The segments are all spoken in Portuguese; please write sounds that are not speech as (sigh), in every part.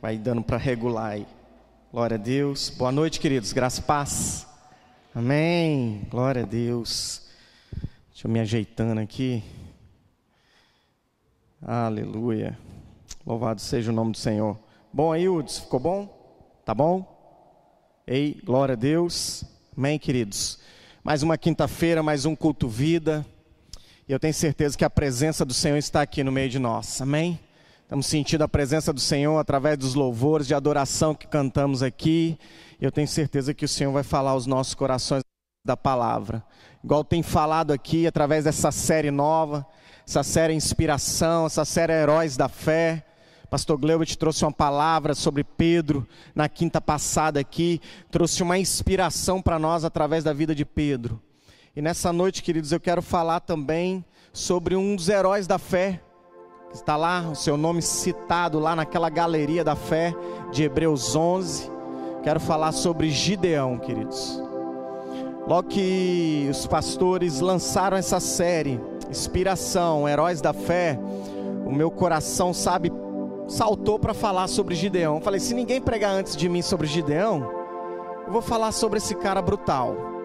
Vai dando para regular aí. Glória a Deus. Boa noite, queridos. Graça e paz. Amém. Glória a Deus. Deixa eu me ajeitando aqui. Aleluia. Louvado seja o nome do Senhor. Bom aí, Uds, ficou bom? Tá bom? Ei, glória a Deus. Amém, queridos. Mais uma quinta-feira, mais um culto vida. E eu tenho certeza que a presença do Senhor está aqui no meio de nós. Amém? Estamos sentindo a presença do Senhor através dos louvores de adoração que cantamos aqui. Eu tenho certeza que o Senhor vai falar aos nossos corações da palavra. Igual tem falado aqui através dessa série nova, essa série Inspiração, essa série Heróis da Fé. Pastor te trouxe uma palavra sobre Pedro na quinta passada aqui, trouxe uma inspiração para nós através da vida de Pedro. E nessa noite, queridos, eu quero falar também sobre um dos heróis da fé, Está lá o seu nome citado lá naquela galeria da fé de Hebreus 11. Quero falar sobre Gideão, queridos. Logo que os pastores lançaram essa série, Inspiração, Heróis da Fé, o meu coração, sabe, saltou para falar sobre Gideão. Falei, se ninguém pregar antes de mim sobre Gideão, eu vou falar sobre esse cara brutal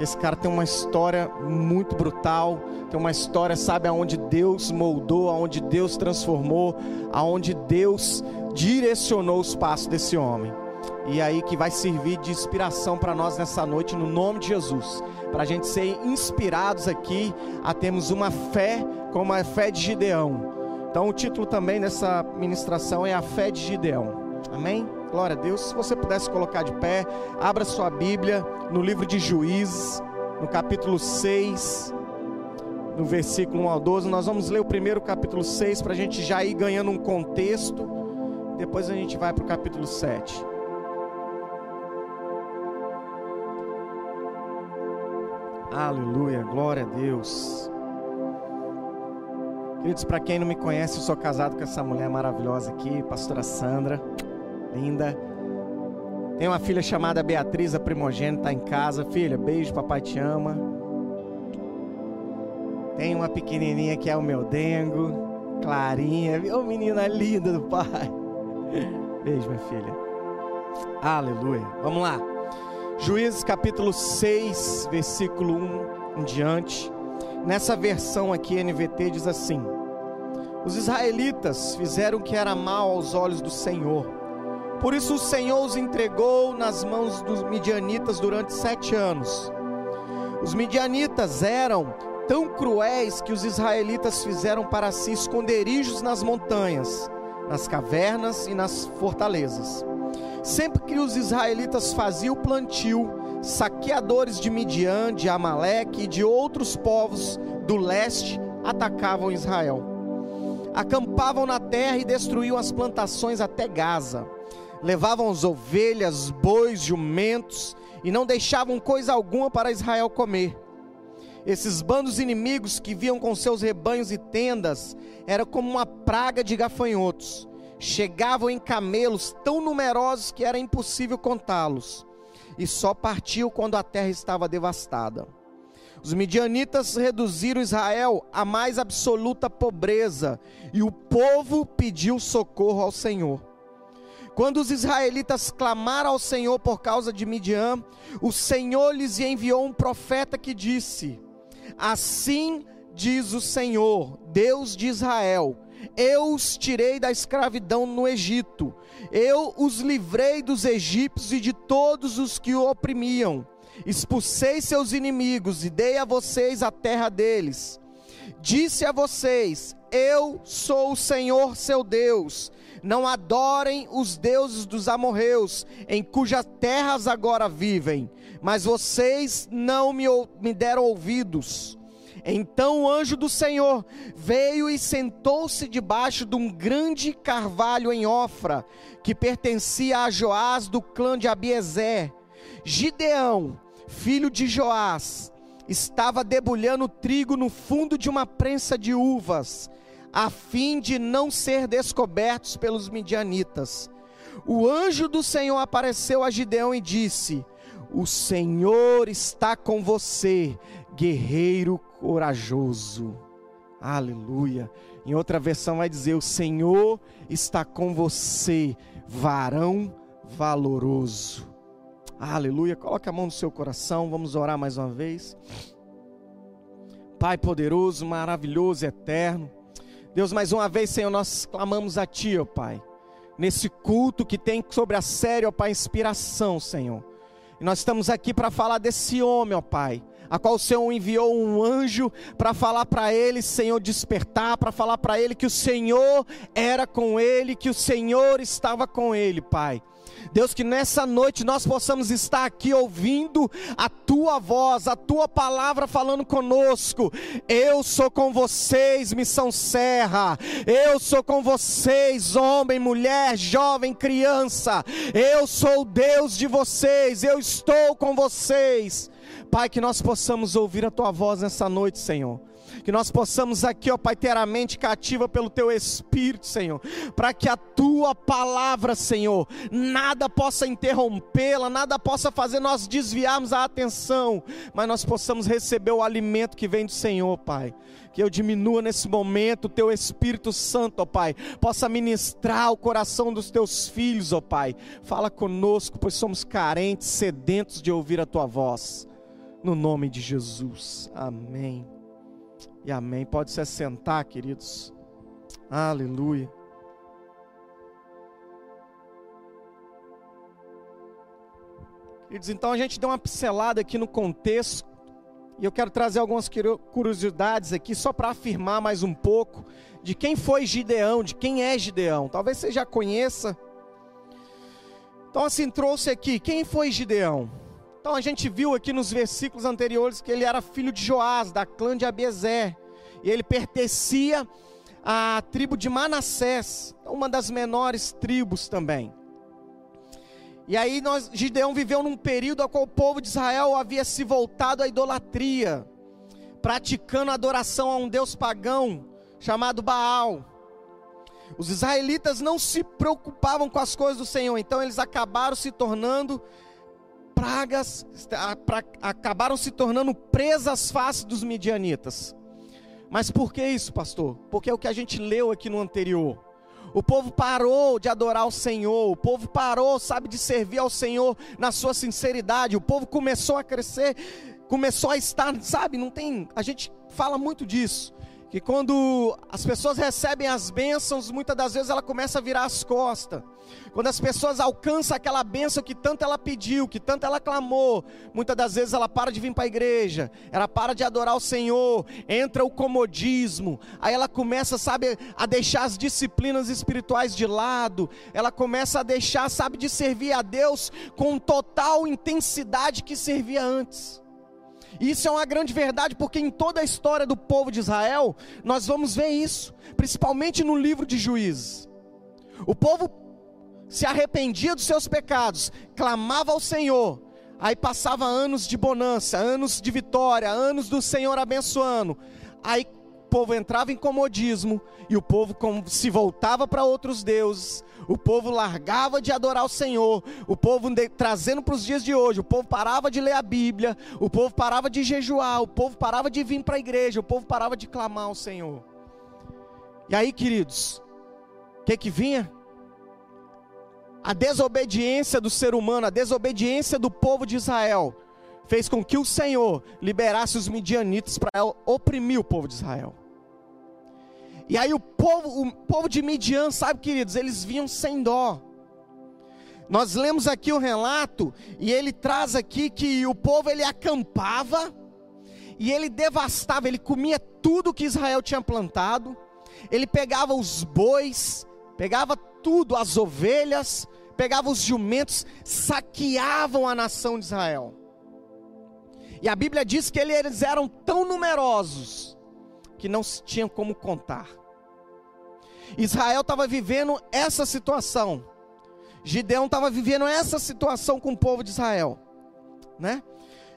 esse cara tem uma história muito brutal, tem uma história, sabe, aonde Deus moldou, aonde Deus transformou, aonde Deus direcionou os passos desse homem. E aí que vai servir de inspiração para nós nessa noite, no nome de Jesus, para a gente ser inspirados aqui a termos uma fé como a fé de Gideão. Então o título também dessa ministração é a fé de Gideão. Amém? Glória a Deus. Se você pudesse colocar de pé, abra sua Bíblia no livro de Juízes, no capítulo 6, no versículo 1 ao 12. Nós vamos ler o primeiro capítulo 6 para a gente já ir ganhando um contexto. Depois a gente vai para o capítulo 7. Aleluia, glória a Deus. Queridos, para quem não me conhece, eu sou casado com essa mulher maravilhosa aqui, pastora Sandra linda. Tem uma filha chamada Beatriz, a primogênita, tá em casa. Filha, beijo, papai te ama. Tem uma pequenininha que é o meu dengo, Clarinha. Ô oh, menina linda do pai. (laughs) Beijo, minha filha. Aleluia. Vamos lá. Juízes capítulo 6, versículo 1 em diante. Nessa versão aqui, NVT diz assim: Os israelitas fizeram o que era mal aos olhos do Senhor por isso o Senhor os entregou nas mãos dos midianitas durante sete anos. Os midianitas eram tão cruéis que os israelitas fizeram para si esconderijos nas montanhas, nas cavernas e nas fortalezas. Sempre que os israelitas faziam o plantio, saqueadores de Midian, de Amaleque e de outros povos do leste atacavam Israel. Acampavam na terra e destruíam as plantações até Gaza levavam as ovelhas, bois, jumentos e não deixavam coisa alguma para Israel comer. Esses bandos inimigos que viam com seus rebanhos e tendas era como uma praga de gafanhotos. Chegavam em camelos tão numerosos que era impossível contá-los, e só partiam quando a terra estava devastada. Os midianitas reduziram Israel à mais absoluta pobreza, e o povo pediu socorro ao Senhor. Quando os israelitas clamaram ao Senhor por causa de Midian, o Senhor lhes enviou um profeta que disse: Assim diz o Senhor, Deus de Israel: Eu os tirei da escravidão no Egito, eu os livrei dos egípcios e de todos os que o oprimiam, expulsei seus inimigos e dei a vocês a terra deles. Disse a vocês: Eu sou o Senhor seu Deus não adorem os deuses dos amorreus, em cujas terras agora vivem, mas vocês não me, me deram ouvidos. Então o anjo do Senhor veio e sentou-se debaixo de um grande carvalho em Ofra, que pertencia a Joás do clã de Abiezer. Gideão, filho de Joás, estava debulhando trigo no fundo de uma prensa de uvas a fim de não ser descobertos pelos midianitas. O anjo do Senhor apareceu a Gideão e disse: O Senhor está com você, guerreiro corajoso. Aleluia. Em outra versão vai dizer: O Senhor está com você, varão valoroso. Aleluia. Coloque a mão no seu coração, vamos orar mais uma vez. Pai poderoso, maravilhoso, eterno. Deus, mais uma vez, Senhor, nós clamamos a Ti, ó Pai, nesse culto que tem sobre a série, ó Pai, inspiração, Senhor. E nós estamos aqui para falar desse homem, ó Pai, a qual o Senhor enviou um anjo para falar para ele, Senhor, despertar, para falar para ele que o Senhor era com ele, que o Senhor estava com ele, Pai. Deus, que nessa noite nós possamos estar aqui ouvindo a tua voz, a tua palavra falando conosco. Eu sou com vocês, missão serra. Eu sou com vocês, homem, mulher, jovem, criança. Eu sou o Deus de vocês. Eu estou com vocês. Pai, que nós possamos ouvir a tua voz nessa noite, Senhor que nós possamos aqui, ó Pai, ter a mente cativa pelo Teu Espírito, Senhor, para que a Tua palavra, Senhor, nada possa interrompê-la, nada possa fazer nós desviarmos a atenção, mas nós possamos receber o alimento que vem do Senhor, Pai. Que eu diminua nesse momento o Teu Espírito Santo, ó Pai, possa ministrar o coração dos Teus filhos, ó Pai. Fala conosco, pois somos carentes, sedentos de ouvir a Tua voz. No nome de Jesus. Amém. E amém. Pode se assentar, queridos. Aleluia. Queridos, então a gente deu uma pincelada aqui no contexto. E eu quero trazer algumas curiosidades aqui, só para afirmar mais um pouco de quem foi Gideão, de quem é Gideão. Talvez você já conheça. Então, assim, trouxe aqui: quem foi Gideão? Então a gente viu aqui nos versículos anteriores que ele era filho de Joás, da clã de Abiezer, e ele pertencia à tribo de Manassés, uma das menores tribos também. E aí nós, Gideão viveu num período ao qual o povo de Israel havia se voltado à idolatria, praticando adoração a um deus pagão chamado Baal. Os israelitas não se preocupavam com as coisas do Senhor, então eles acabaram se tornando pragas acabaram se tornando presas fáceis dos midianitas. Mas por que isso, pastor? Porque é o que a gente leu aqui no anterior. O povo parou de adorar o Senhor, o povo parou, sabe, de servir ao Senhor na sua sinceridade. O povo começou a crescer, começou a estar, sabe, não tem, a gente fala muito disso que quando as pessoas recebem as bênçãos, muitas das vezes ela começa a virar as costas. Quando as pessoas alcançam aquela bênção que tanto ela pediu, que tanto ela clamou, muitas das vezes ela para de vir para a igreja, ela para de adorar o Senhor, entra o comodismo, aí ela começa, sabe, a deixar as disciplinas espirituais de lado, ela começa a deixar, sabe, de servir a Deus com total intensidade que servia antes. Isso é uma grande verdade, porque em toda a história do povo de Israel, nós vamos ver isso, principalmente no livro de Juízes. O povo se arrependia dos seus pecados, clamava ao Senhor, aí passava anos de bonança, anos de vitória, anos do Senhor abençoando. Aí povo entrava em comodismo e o povo se voltava para outros deuses, o povo largava de adorar o Senhor, o povo trazendo para os dias de hoje, o povo parava de ler a Bíblia, o povo parava de jejuar, o povo parava de vir para a igreja, o povo parava de clamar ao Senhor. E aí, queridos, o que que vinha? A desobediência do ser humano, a desobediência do povo de Israel, fez com que o Senhor liberasse os midianitas para oprimir o povo de Israel. E aí o povo, o povo de Midian, sabe, queridos, eles vinham sem dó. Nós lemos aqui o relato e ele traz aqui que o povo ele acampava e ele devastava, ele comia tudo que Israel tinha plantado. Ele pegava os bois, pegava tudo, as ovelhas, pegava os jumentos, saqueavam a nação de Israel. E a Bíblia diz que eles eram tão numerosos que não se tinha como contar. Israel estava vivendo essa situação. Gideão estava vivendo essa situação com o povo de Israel, né?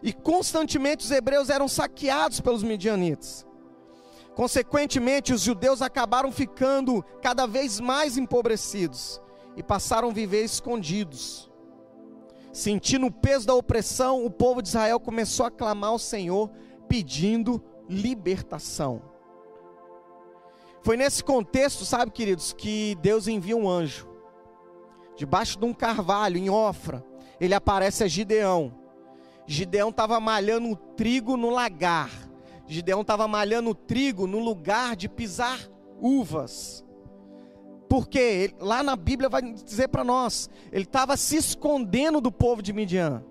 E constantemente os hebreus eram saqueados pelos midianitas. Consequentemente, os judeus acabaram ficando cada vez mais empobrecidos e passaram a viver escondidos. Sentindo o peso da opressão, o povo de Israel começou a clamar ao Senhor pedindo libertação. Foi nesse contexto, sabe, queridos, que Deus envia um anjo. debaixo de um carvalho em Ofra, ele aparece a Gideão. Gideão estava malhando o trigo no lagar. Gideão estava malhando o trigo no lugar de pisar uvas. Porque lá na Bíblia vai dizer para nós, ele estava se escondendo do povo de Midian.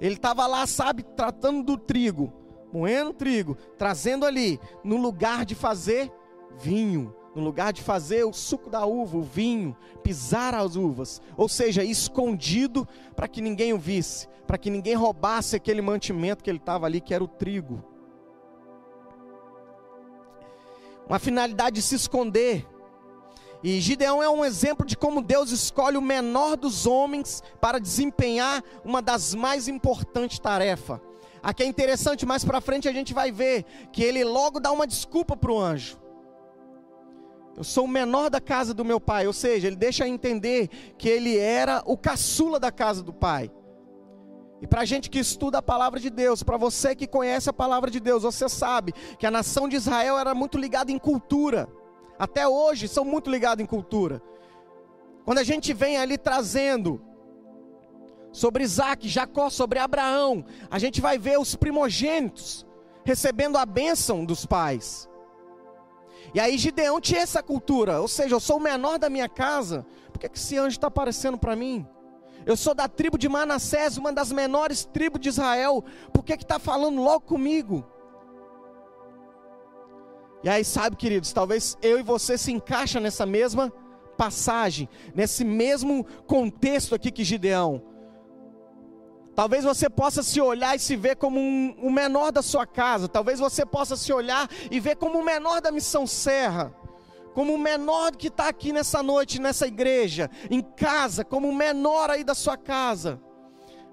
Ele estava lá, sabe, tratando do trigo, moendo trigo, trazendo ali, no lugar de fazer vinho, no lugar de fazer o suco da uva, o vinho, pisar as uvas, ou seja, escondido para que ninguém o visse, para que ninguém roubasse aquele mantimento que ele estava ali, que era o trigo. Uma finalidade de se esconder. E Gideão é um exemplo de como Deus escolhe o menor dos homens para desempenhar uma das mais importantes tarefas. Aqui é interessante, mais para frente a gente vai ver que ele logo dá uma desculpa para o anjo. Eu sou o menor da casa do meu pai, ou seja, ele deixa entender que ele era o caçula da casa do pai. E para a gente que estuda a palavra de Deus, para você que conhece a palavra de Deus, você sabe que a nação de Israel era muito ligada em cultura até hoje são muito ligados em cultura. Quando a gente vem ali trazendo sobre Isaac, Jacó, sobre Abraão, a gente vai ver os primogênitos recebendo a bênção dos pais. E aí Gideão tinha essa cultura, ou seja, eu sou o menor da minha casa, por que, que esse anjo está aparecendo para mim? Eu sou da tribo de Manassés, uma das menores tribos de Israel, por que está falando logo comigo? E aí, sabe, queridos, talvez eu e você se encaixa nessa mesma passagem, nesse mesmo contexto aqui que Gideão. Talvez você possa se olhar e se ver como um, o menor da sua casa. Talvez você possa se olhar e ver como o menor da missão serra. Como o menor que está aqui nessa noite, nessa igreja, em casa, como o menor aí da sua casa.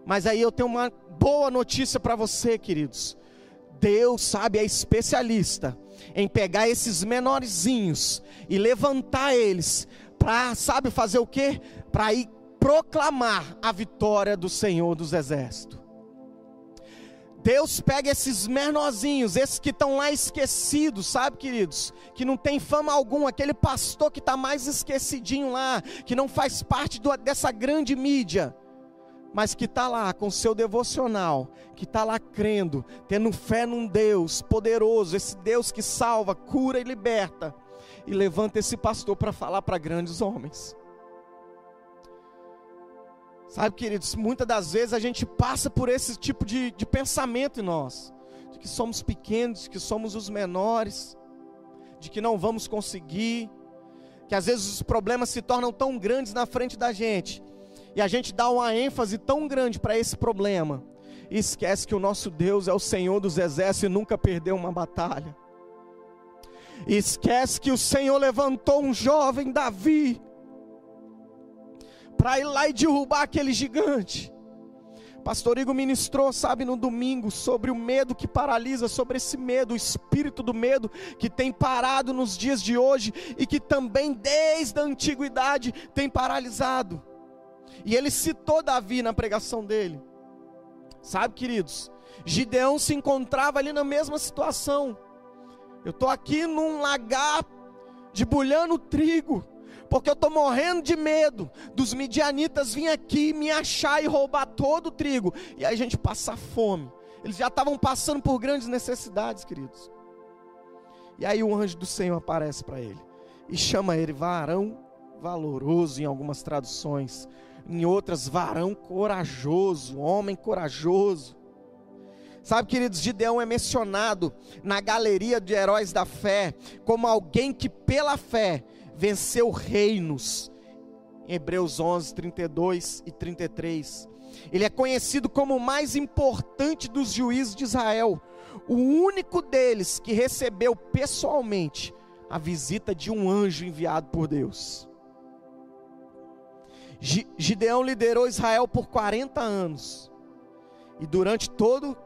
Mas aí eu tenho uma boa notícia para você, queridos. Deus, sabe, é especialista em pegar esses menorzinhos e levantar eles para, sabe, fazer o quê? Para ir proclamar a vitória do Senhor dos Exércitos. Deus pega esses menorzinhos, esses que estão lá esquecidos, sabe, queridos? Que não tem fama alguma, aquele pastor que está mais esquecidinho lá, que não faz parte do, dessa grande mídia mas que está lá com seu devocional, que está lá crendo, tendo fé num Deus poderoso, esse Deus que salva, cura e liberta, e levanta esse pastor para falar para grandes homens. Sabe, queridos, muitas das vezes a gente passa por esse tipo de, de pensamento em nós, de que somos pequenos, de que somos os menores, de que não vamos conseguir, que às vezes os problemas se tornam tão grandes na frente da gente, e a gente dá uma ênfase tão grande para esse problema, e esquece que o nosso Deus é o Senhor dos exércitos e nunca perdeu uma batalha. E esquece que o Senhor levantou um jovem Davi para ir lá e derrubar aquele gigante. Pastor Igor ministrou, sabe, no domingo, sobre o medo que paralisa, sobre esse medo, o espírito do medo que tem parado nos dias de hoje e que também desde a antiguidade tem paralisado. E ele citou Davi na pregação dele. Sabe, queridos? Gideão se encontrava ali na mesma situação. Eu estou aqui num lagar debulhando trigo, porque eu estou morrendo de medo dos midianitas vir aqui me achar e roubar todo o trigo, e aí a gente passar fome. Eles já estavam passando por grandes necessidades, queridos. E aí o anjo do Senhor aparece para ele e chama ele varão valoroso em algumas traduções em outras, varão corajoso, homem corajoso. Sabe, queridos, Gideão é mencionado na galeria de heróis da fé como alguém que, pela fé, venceu reinos. Hebreus 11, 32 e 33. Ele é conhecido como o mais importante dos juízes de Israel, o único deles que recebeu pessoalmente a visita de um anjo enviado por Deus. Gideão liderou Israel por 40 anos. E durante todo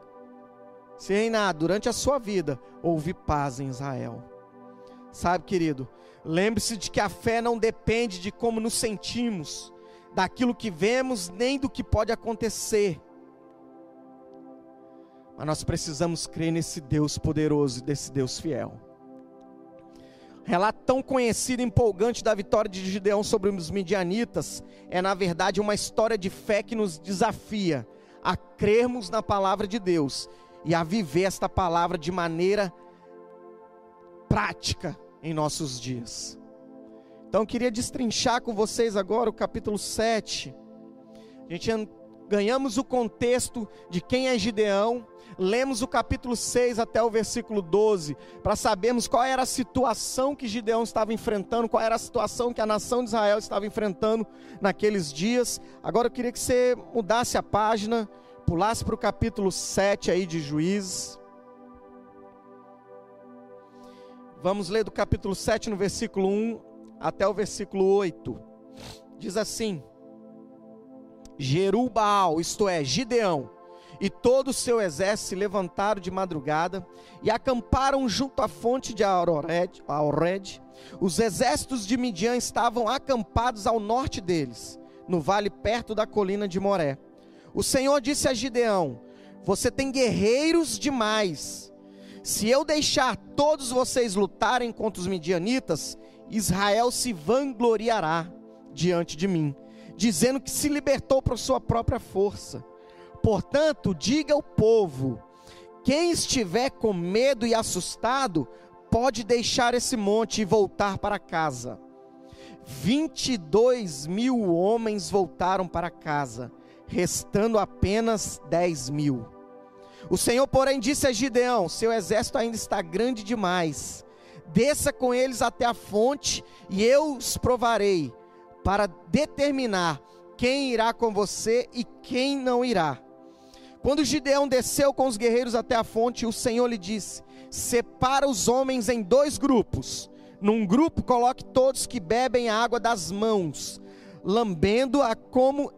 se reinar, durante a sua vida, houve paz em Israel. Sabe, querido, lembre-se de que a fé não depende de como nos sentimos, daquilo que vemos, nem do que pode acontecer. Mas nós precisamos crer nesse Deus poderoso desse Deus fiel. Relato tão conhecido e empolgante da vitória de Gideão sobre os midianitas é, na verdade, uma história de fé que nos desafia a crermos na palavra de Deus e a viver esta palavra de maneira prática em nossos dias. Então, eu queria destrinchar com vocês agora o capítulo 7. A gente ganhamos o contexto de quem é Gideão, lemos o capítulo 6 até o versículo 12, para sabermos qual era a situação que Gideão estava enfrentando, qual era a situação que a nação de Israel estava enfrentando naqueles dias. Agora eu queria que você mudasse a página, pulasse para o capítulo 7 aí de Juízes. Vamos ler do capítulo 7 no versículo 1 até o versículo 8. Diz assim: Jerubal, isto é, Gideão, e todo o seu exército se levantaram de madrugada e acamparam junto à fonte de Aured. Os exércitos de Midian estavam acampados ao norte deles, no vale perto da colina de Moré. O Senhor disse a Gideão: Você tem guerreiros demais. Se eu deixar todos vocês lutarem contra os midianitas, Israel se vangloriará diante de mim, dizendo que se libertou por sua própria força. Portanto, diga ao povo: quem estiver com medo e assustado, pode deixar esse monte e voltar para casa. 22 mil homens voltaram para casa, restando apenas 10 mil. O Senhor, porém, disse a Gideão: Seu exército ainda está grande demais. Desça com eles até a fonte, e eu os provarei, para determinar quem irá com você e quem não irá. Quando Gideão desceu com os guerreiros até a fonte, o Senhor lhe disse: Separa os homens em dois grupos. Num grupo, coloque todos que bebem a água das mãos, lambendo-a como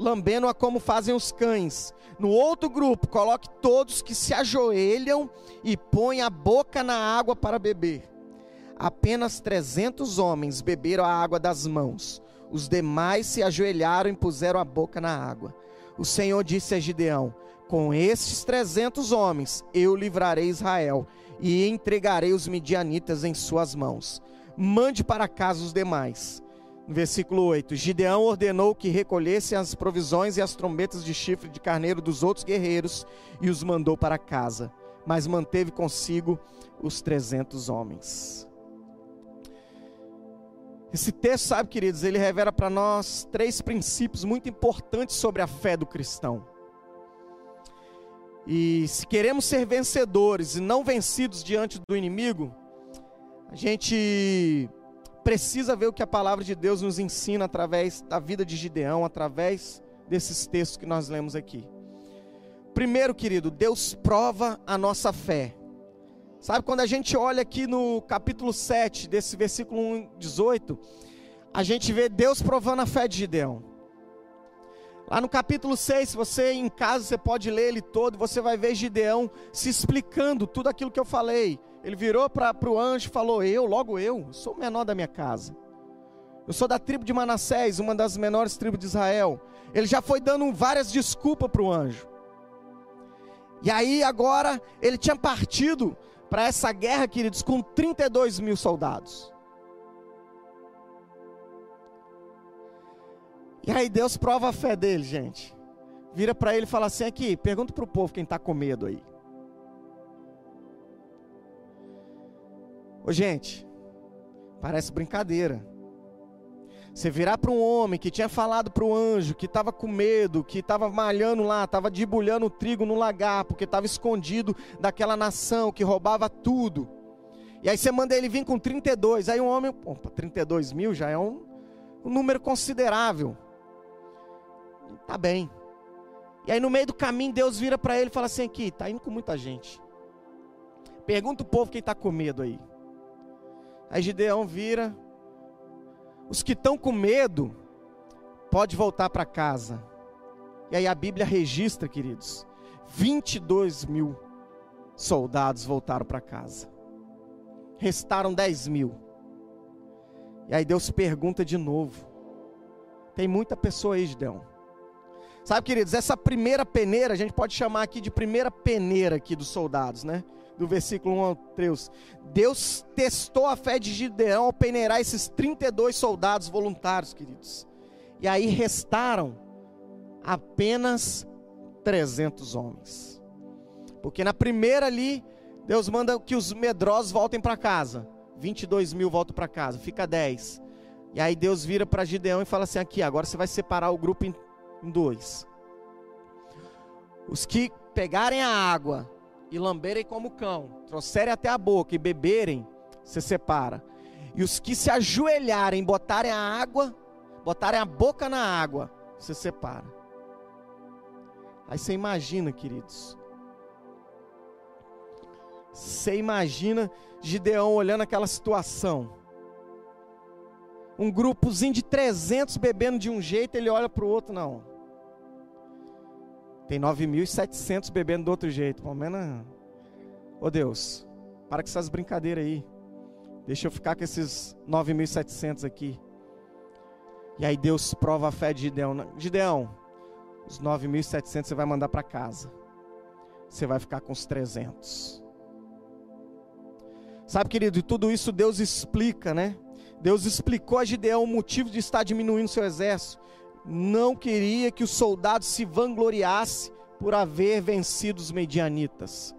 lambendo-a como fazem os cães. No outro grupo, coloque todos que se ajoelham e põem a boca na água para beber. Apenas trezentos homens beberam a água das mãos. Os demais se ajoelharam e puseram a boca na água. O Senhor disse a Gideão: com estes trezentos homens eu livrarei Israel e entregarei os midianitas em suas mãos. Mande para casa os demais. Versículo 8: Gideão ordenou que recolhessem as provisões e as trombetas de chifre de carneiro dos outros guerreiros e os mandou para casa, mas manteve consigo os trezentos homens. Esse texto, sabe, queridos, ele revela para nós três princípios muito importantes sobre a fé do cristão. E se queremos ser vencedores e não vencidos diante do inimigo, a gente precisa ver o que a palavra de Deus nos ensina através da vida de Gideão, através desses textos que nós lemos aqui. Primeiro, querido, Deus prova a nossa fé. Sabe, quando a gente olha aqui no capítulo 7, desse versículo 1, 18, a gente vê Deus provando a fé de Gideão. Lá no capítulo 6, se você em casa você pode ler ele todo, você vai ver Gideão se explicando tudo aquilo que eu falei. Ele virou para o anjo e falou: Eu, logo eu, sou o menor da minha casa. Eu sou da tribo de Manassés, uma das menores tribos de Israel. Ele já foi dando várias desculpas para o anjo. E aí agora ele tinha partido para essa guerra, queridos, com 32 mil soldados. E aí Deus prova a fé dele, gente. Vira para ele e fala assim: aqui, pergunta para o povo quem está com medo aí. Ô gente, parece brincadeira. Você virar para um homem que tinha falado para o anjo, que estava com medo, que estava malhando lá, estava debulhando o trigo no lagar, porque estava escondido daquela nação que roubava tudo. E aí você manda ele vir com 32. Aí um homem, opa, 32 mil já é um, um número considerável tá bem. E aí no meio do caminho Deus vira para ele e fala assim aqui, tá indo com muita gente. Pergunta o povo quem está com medo aí. Aí Gideão vira. Os que estão com medo, pode voltar para casa. E aí a Bíblia registra, queridos, 22 mil soldados voltaram para casa. Restaram 10 mil. E aí Deus pergunta de novo. Tem muita pessoa aí, Gideão. Sabe, queridos, essa primeira peneira, a gente pode chamar aqui de primeira peneira aqui dos soldados, né? Do versículo 1 ao 3. Deus testou a fé de Gideão ao peneirar esses 32 soldados voluntários, queridos. E aí restaram apenas 300 homens. Porque na primeira ali, Deus manda que os medrosos voltem para casa. 22 mil voltam para casa, fica 10. E aí Deus vira para Gideão e fala assim: aqui, agora você vai separar o grupo em, dois. Os que pegarem a água e lamberem como cão, trouxerem até a boca e beberem, você separa. E os que se ajoelharem, botarem a água, botarem a boca na água, você separa. Aí você imagina, queridos. Você imagina Gideão olhando aquela situação. Um grupozinho de 300 bebendo de um jeito, ele olha para o outro, não. Tem 9.700 bebendo do outro jeito. Pelo menos. Ô oh Deus, para com essas brincadeiras aí. Deixa eu ficar com esses 9.700 aqui. E aí Deus prova a fé de Gideão. Gideão, os 9.700 você vai mandar para casa. Você vai ficar com os 300. Sabe, querido, e tudo isso Deus explica, né? Deus explicou a Gideão o motivo de estar diminuindo seu exército não queria que os soldados se vangloriassem por haver vencido os medianitas.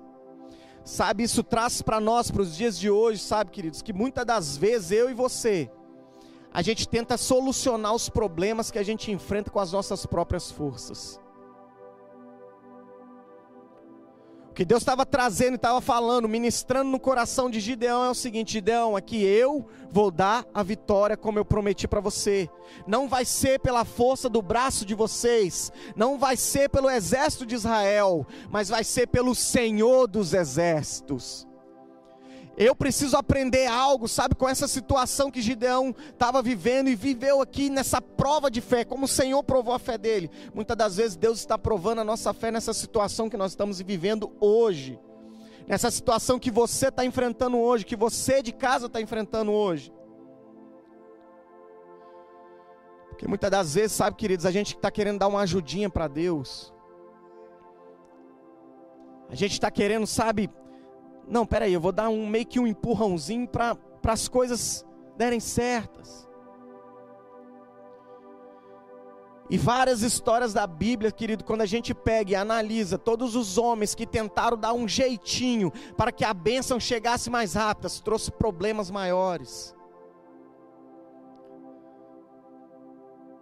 Sabe, isso traz para nós, para os dias de hoje, sabe, queridos, que muitas das vezes eu e você, a gente tenta solucionar os problemas que a gente enfrenta com as nossas próprias forças. O que Deus estava trazendo e estava falando, ministrando no coração de Gideão é o seguinte: Gideão, aqui eu vou dar a vitória como eu prometi para você. Não vai ser pela força do braço de vocês, não vai ser pelo exército de Israel, mas vai ser pelo Senhor dos exércitos. Eu preciso aprender algo, sabe, com essa situação que Gideão estava vivendo e viveu aqui nessa prova de fé, como o Senhor provou a fé dele. Muitas das vezes Deus está provando a nossa fé nessa situação que nós estamos vivendo hoje, nessa situação que você está enfrentando hoje, que você de casa está enfrentando hoje. Porque muitas das vezes, sabe, queridos, a gente está querendo dar uma ajudinha para Deus. A gente está querendo, sabe, não, peraí, eu vou dar um meio que um empurrãozinho para as coisas derem certas. E várias histórias da Bíblia, querido, quando a gente pega e analisa todos os homens que tentaram dar um jeitinho para que a bênção chegasse mais rápida, trouxe problemas maiores.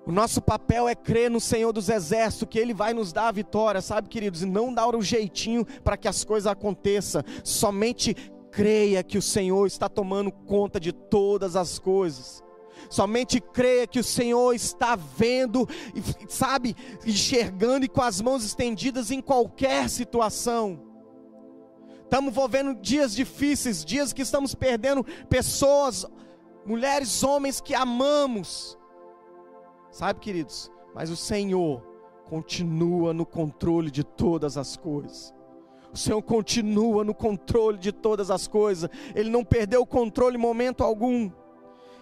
O nosso papel é crer no Senhor dos Exércitos, que Ele vai nos dar a vitória, sabe, queridos? E não dar um jeitinho para que as coisas aconteçam. Somente creia que o Senhor está tomando conta de todas as coisas. Somente creia que o Senhor está vendo, sabe, enxergando e com as mãos estendidas em qualquer situação. Estamos vivendo dias difíceis, dias que estamos perdendo pessoas, mulheres, homens que amamos Sabe, queridos? Mas o Senhor continua no controle de todas as coisas. O Senhor continua no controle de todas as coisas. Ele não perdeu o controle em momento algum.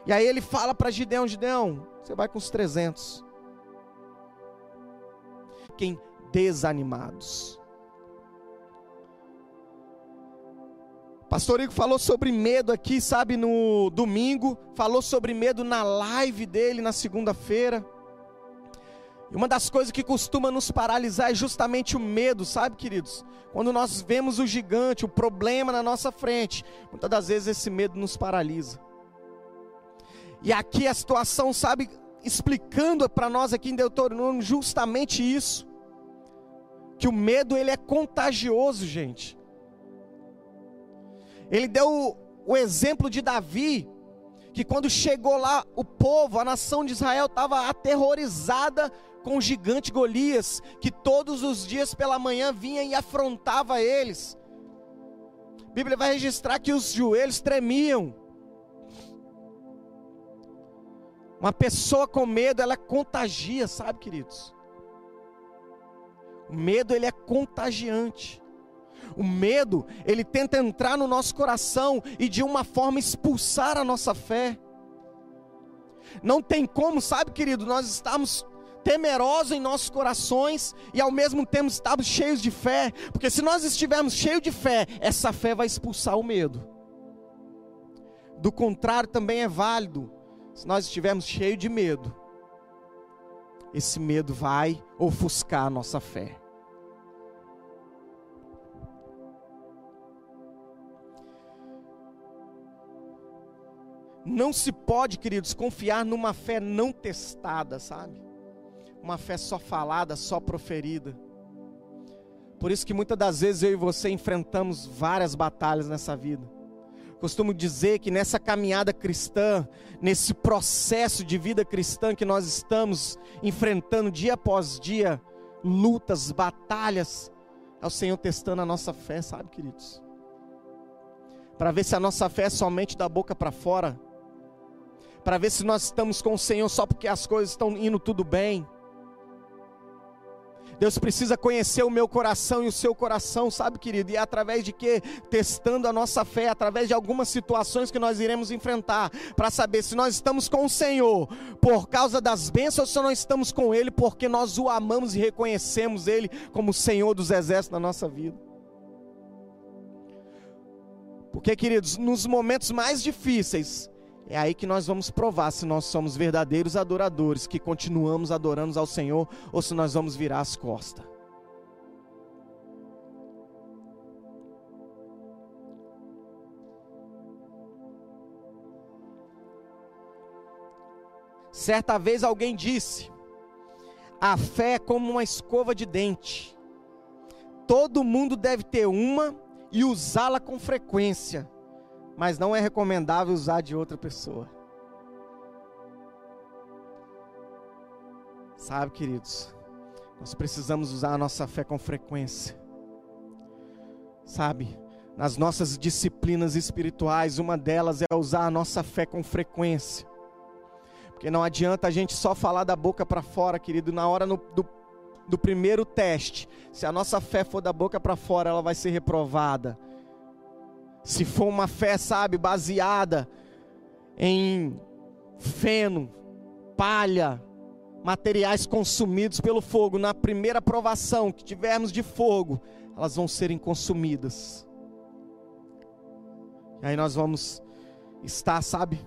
E aí ele fala para Gideão: Gideão, você vai com os 300. Fiquem desanimados. Pastor Igor falou sobre medo aqui, sabe, no domingo, falou sobre medo na live dele na segunda-feira. E uma das coisas que costuma nos paralisar é justamente o medo, sabe, queridos? Quando nós vemos o gigante, o problema na nossa frente, muitas das vezes esse medo nos paralisa. E aqui a situação, sabe, explicando para nós aqui em Deuteronômio justamente isso. Que o medo ele é contagioso, gente. Ele deu o, exemplo de Davi, que quando chegou lá, o povo, a nação de Israel estava aterrorizada com o gigante Golias, que todos os dias pela manhã vinha e afrontava eles. A Bíblia vai registrar que os joelhos tremiam. Uma pessoa com medo, ela contagia, sabe, queridos? O medo, ele é contagiante. O medo, ele tenta entrar no nosso coração e de uma forma expulsar a nossa fé. Não tem como, sabe, querido, nós estamos temerosos em nossos corações e ao mesmo tempo estarmos cheios de fé, porque se nós estivermos cheios de fé, essa fé vai expulsar o medo. Do contrário, também é válido, se nós estivermos cheios de medo, esse medo vai ofuscar a nossa fé. Não se pode, queridos, confiar numa fé não testada, sabe? Uma fé só falada, só proferida. Por isso que muitas das vezes eu e você enfrentamos várias batalhas nessa vida. Costumo dizer que nessa caminhada cristã, nesse processo de vida cristã que nós estamos enfrentando dia após dia, lutas, batalhas, é o Senhor testando a nossa fé, sabe, queridos? Para ver se a nossa fé é somente da boca para fora, para ver se nós estamos com o Senhor só porque as coisas estão indo tudo bem. Deus precisa conhecer o meu coração e o seu coração, sabe, querido? E é através de que? Testando a nossa fé, através de algumas situações que nós iremos enfrentar, para saber se nós estamos com o Senhor por causa das bênçãos ou se nós estamos com Ele porque nós o amamos e reconhecemos Ele como Senhor dos exércitos na nossa vida. Porque, queridos, nos momentos mais difíceis, é aí que nós vamos provar se nós somos verdadeiros adoradores, que continuamos adorando ao Senhor, ou se nós vamos virar as costas. Certa vez alguém disse: a fé é como uma escova de dente. Todo mundo deve ter uma e usá-la com frequência mas não é recomendável usar de outra pessoa. Sabe, queridos, nós precisamos usar a nossa fé com frequência. Sabe, nas nossas disciplinas espirituais, uma delas é usar a nossa fé com frequência. Porque não adianta a gente só falar da boca para fora, querido, na hora no, do, do primeiro teste. Se a nossa fé for da boca para fora, ela vai ser reprovada se for uma fé, sabe, baseada em feno, palha, materiais consumidos pelo fogo, na primeira provação que tivermos de fogo, elas vão serem consumidas. E aí nós vamos estar, sabe,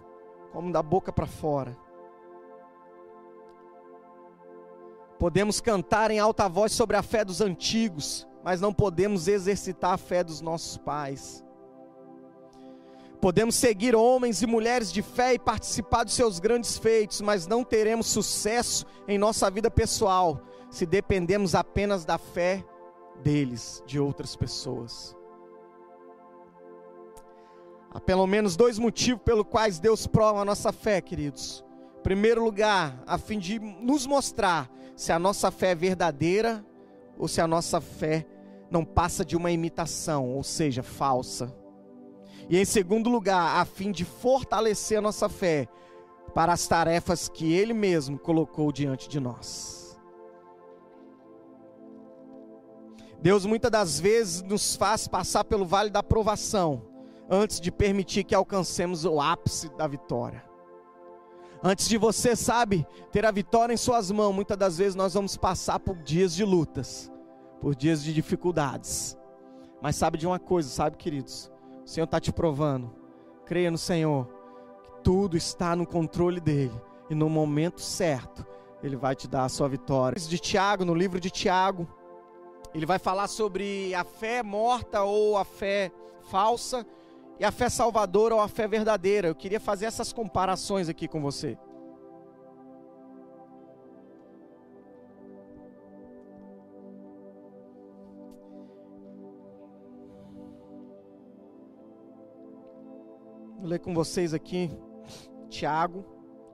como da boca para fora. Podemos cantar em alta voz sobre a fé dos antigos, mas não podemos exercitar a fé dos nossos pais. Podemos seguir homens e mulheres de fé e participar dos seus grandes feitos, mas não teremos sucesso em nossa vida pessoal se dependemos apenas da fé deles, de outras pessoas. Há pelo menos dois motivos pelos quais Deus prova a nossa fé, queridos. Em primeiro lugar, a fim de nos mostrar se a nossa fé é verdadeira ou se a nossa fé não passa de uma imitação, ou seja, falsa. E em segundo lugar, a fim de fortalecer a nossa fé para as tarefas que Ele mesmo colocou diante de nós. Deus muitas das vezes nos faz passar pelo vale da provação, antes de permitir que alcancemos o ápice da vitória. Antes de você, sabe, ter a vitória em suas mãos, muitas das vezes nós vamos passar por dias de lutas, por dias de dificuldades. Mas sabe de uma coisa, sabe, queridos? O Senhor está te provando. Creia no Senhor, que tudo está no controle dEle. E no momento certo, Ele vai te dar a sua vitória. De Tiago, no livro de Tiago, ele vai falar sobre a fé morta ou a fé falsa e a fé salvadora ou a fé verdadeira. Eu queria fazer essas comparações aqui com você. Ler com vocês aqui Tiago,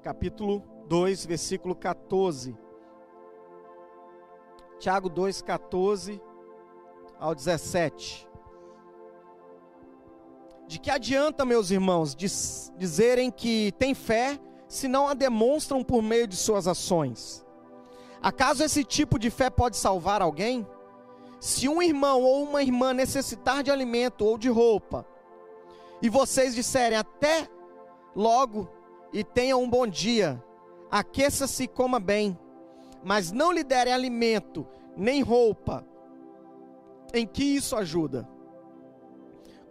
capítulo 2, versículo 14. Tiago 2, 14 ao 17. De que adianta, meus irmãos, diz, dizerem que têm fé se não a demonstram por meio de suas ações? Acaso esse tipo de fé pode salvar alguém? Se um irmão ou uma irmã necessitar de alimento ou de roupa, e vocês disserem até logo e tenham um bom dia, aqueça-se e coma bem, mas não lhe derem alimento, nem roupa, em que isso ajuda?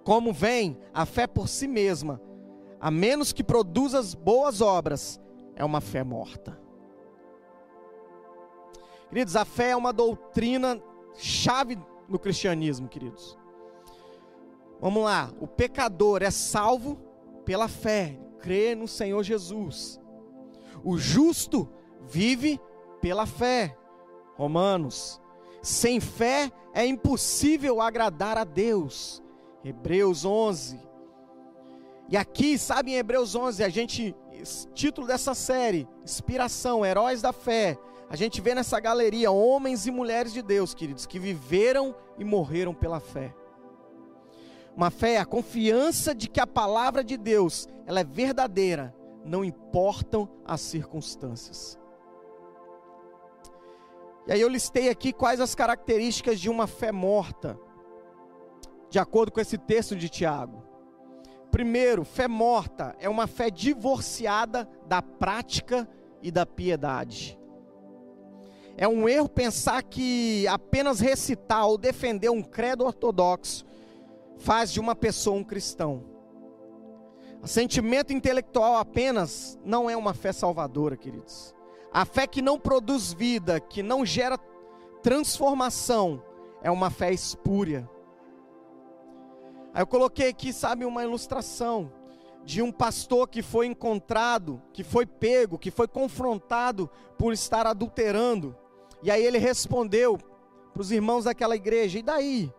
Como vem a fé por si mesma, a menos que produza as boas obras, é uma fé morta. Queridos, a fé é uma doutrina chave no cristianismo, queridos. Vamos lá, o pecador é salvo pela fé, crê no Senhor Jesus. O justo vive pela fé. Romanos. Sem fé é impossível agradar a Deus. Hebreus 11. E aqui, sabe, em Hebreus 11, a gente, título dessa série, Inspiração, Heróis da Fé. A gente vê nessa galeria homens e mulheres de Deus, queridos, que viveram e morreram pela fé. Uma fé é a confiança de que a palavra de Deus, ela é verdadeira, não importam as circunstâncias. E aí eu listei aqui quais as características de uma fé morta, de acordo com esse texto de Tiago. Primeiro, fé morta é uma fé divorciada da prática e da piedade. É um erro pensar que apenas recitar ou defender um credo ortodoxo faz de uma pessoa um cristão. Sentimento intelectual apenas não é uma fé salvadora, queridos. A fé que não produz vida, que não gera transformação, é uma fé espúria. Aí eu coloquei aqui, sabe, uma ilustração de um pastor que foi encontrado, que foi pego, que foi confrontado por estar adulterando. E aí ele respondeu para os irmãos daquela igreja: e daí?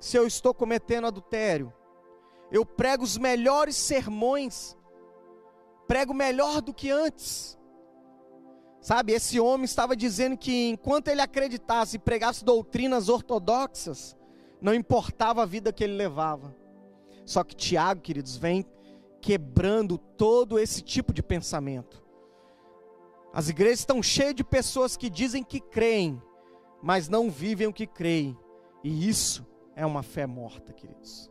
Se eu estou cometendo adultério, eu prego os melhores sermões, prego melhor do que antes. Sabe, esse homem estava dizendo que enquanto ele acreditasse e pregasse doutrinas ortodoxas, não importava a vida que ele levava. Só que Tiago, queridos, vem quebrando todo esse tipo de pensamento. As igrejas estão cheias de pessoas que dizem que creem, mas não vivem o que creem. E isso é uma fé morta, queridos.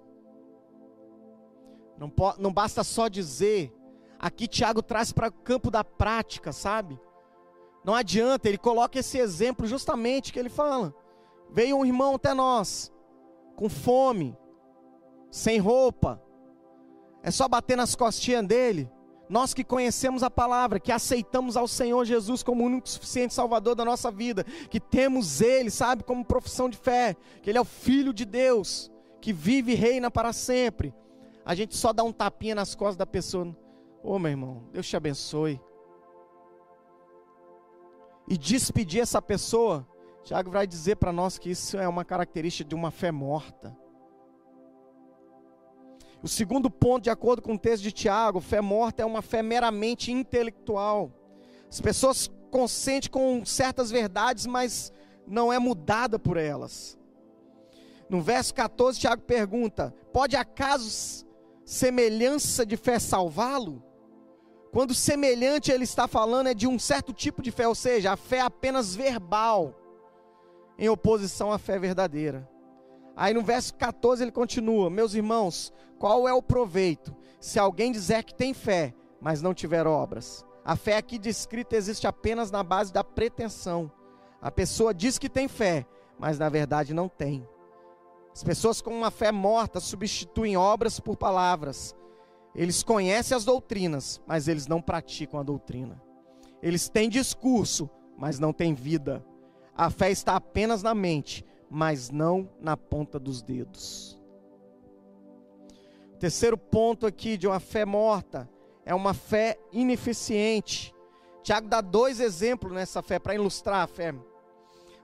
Não, não basta só dizer, aqui Tiago traz para o campo da prática, sabe? Não adianta, ele coloca esse exemplo justamente que ele fala. Veio um irmão até nós, com fome, sem roupa. É só bater nas costinhas dele. Nós que conhecemos a palavra, que aceitamos ao Senhor Jesus como o único suficiente Salvador da nossa vida, que temos Ele, sabe, como profissão de fé, que Ele é o Filho de Deus, que vive e reina para sempre. A gente só dá um tapinha nas costas da pessoa. Ô oh, meu irmão, Deus te abençoe e despedir essa pessoa, Tiago vai dizer para nós que isso é uma característica de uma fé morta. O segundo ponto, de acordo com o texto de Tiago, fé morta é uma fé meramente intelectual. As pessoas consentem com certas verdades, mas não é mudada por elas. No verso 14, Tiago pergunta: Pode acaso semelhança de fé salvá-lo? Quando semelhante ele está falando é de um certo tipo de fé, ou seja, a fé apenas verbal, em oposição à fé verdadeira. Aí no verso 14 ele continua: Meus irmãos, qual é o proveito se alguém dizer que tem fé, mas não tiver obras? A fé aqui descrita existe apenas na base da pretensão. A pessoa diz que tem fé, mas na verdade não tem. As pessoas com uma fé morta substituem obras por palavras. Eles conhecem as doutrinas, mas eles não praticam a doutrina. Eles têm discurso, mas não têm vida. A fé está apenas na mente, mas não na ponta dos dedos. O terceiro ponto aqui de uma fé morta é uma fé ineficiente. Tiago dá dois exemplos nessa fé para ilustrar a fé.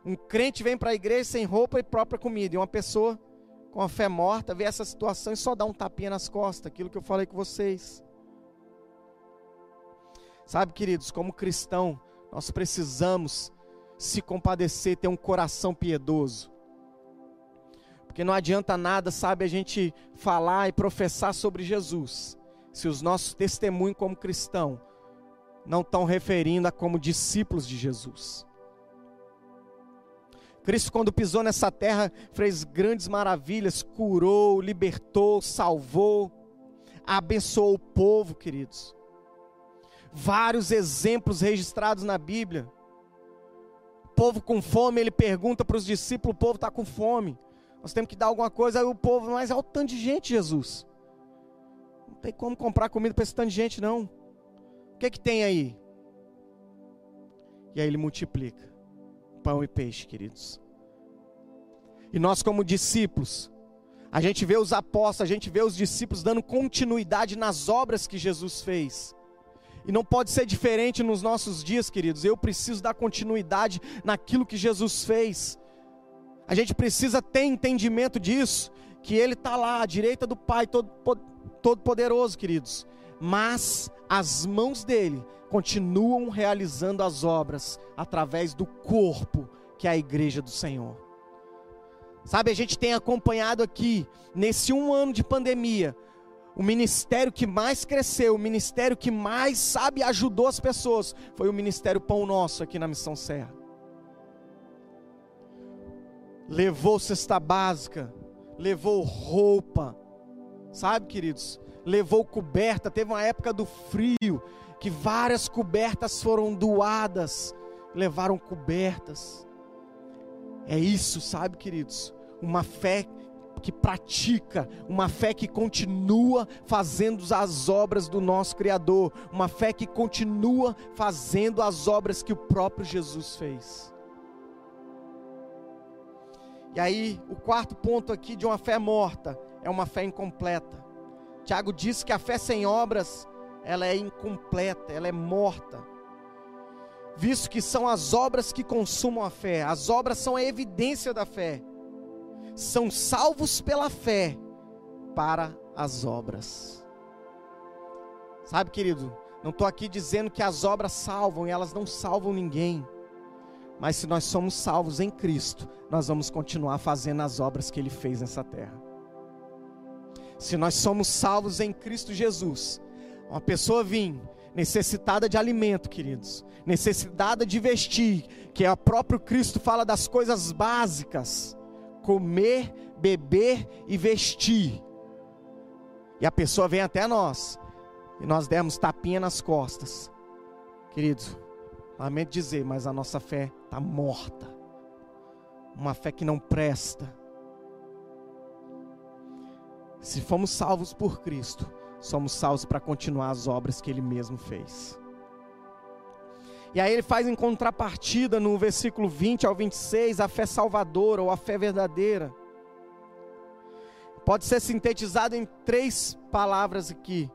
Um crente vem para a igreja sem roupa e própria comida, e uma pessoa com a fé morta, vê essa situação e só dá um tapinha nas costas, aquilo que eu falei com vocês. Sabe, queridos, como cristão, nós precisamos se compadecer, ter um coração piedoso. Porque não adianta nada, sabe, a gente falar e professar sobre Jesus, se os nossos testemunhos como cristão não estão referindo a como discípulos de Jesus. Cristo, quando pisou nessa terra, fez grandes maravilhas, curou, libertou, salvou, abençoou o povo, queridos. Vários exemplos registrados na Bíblia. povo com fome, ele pergunta para os discípulos: o povo está com fome. Nós temos que dar alguma coisa. Aí o povo, mas é o tanto de gente, Jesus. Não tem como comprar comida para esse tanto de gente, não. O que, que tem aí? E aí ele multiplica pão e peixe, queridos. E nós, como discípulos, a gente vê os apóstolos, a gente vê os discípulos dando continuidade nas obras que Jesus fez. E não pode ser diferente nos nossos dias, queridos. Eu preciso dar continuidade naquilo que Jesus fez. A gente precisa ter entendimento disso, que Ele está lá à direita do Pai Todo-Poderoso, queridos. Mas as mãos dele continuam realizando as obras através do corpo, que é a igreja do Senhor. Sabe, a gente tem acompanhado aqui, nesse um ano de pandemia, o ministério que mais cresceu, o ministério que mais, sabe, ajudou as pessoas, foi o Ministério Pão Nosso aqui na Missão Serra. Levou cesta básica, levou roupa, sabe, queridos? Levou coberta, teve uma época do frio, que várias cobertas foram doadas, levaram cobertas. É isso, sabe, queridos? Uma fé que pratica, uma fé que continua fazendo as obras do nosso Criador, uma fé que continua fazendo as obras que o próprio Jesus fez. E aí, o quarto ponto aqui de uma fé morta é uma fé incompleta. Tiago disse que a fé sem obras, ela é incompleta, ela é morta visto que são as obras que consumam a fé. As obras são a evidência da fé. São salvos pela fé para as obras. Sabe, querido, não estou aqui dizendo que as obras salvam e elas não salvam ninguém. Mas se nós somos salvos em Cristo, nós vamos continuar fazendo as obras que Ele fez nessa terra. Se nós somos salvos em Cristo Jesus, uma pessoa vir necessitada de alimento, queridos, necessitada de vestir, que é o próprio Cristo fala das coisas básicas: comer, beber e vestir. E a pessoa vem até nós, e nós demos tapinha nas costas. Queridos, lamento dizer, mas a nossa fé está morta. Uma fé que não presta. Se fomos salvos por Cristo, somos salvos para continuar as obras que Ele mesmo fez. E aí ele faz em contrapartida no versículo 20 ao 26 a fé salvadora ou a fé verdadeira. Pode ser sintetizado em três palavras aqui: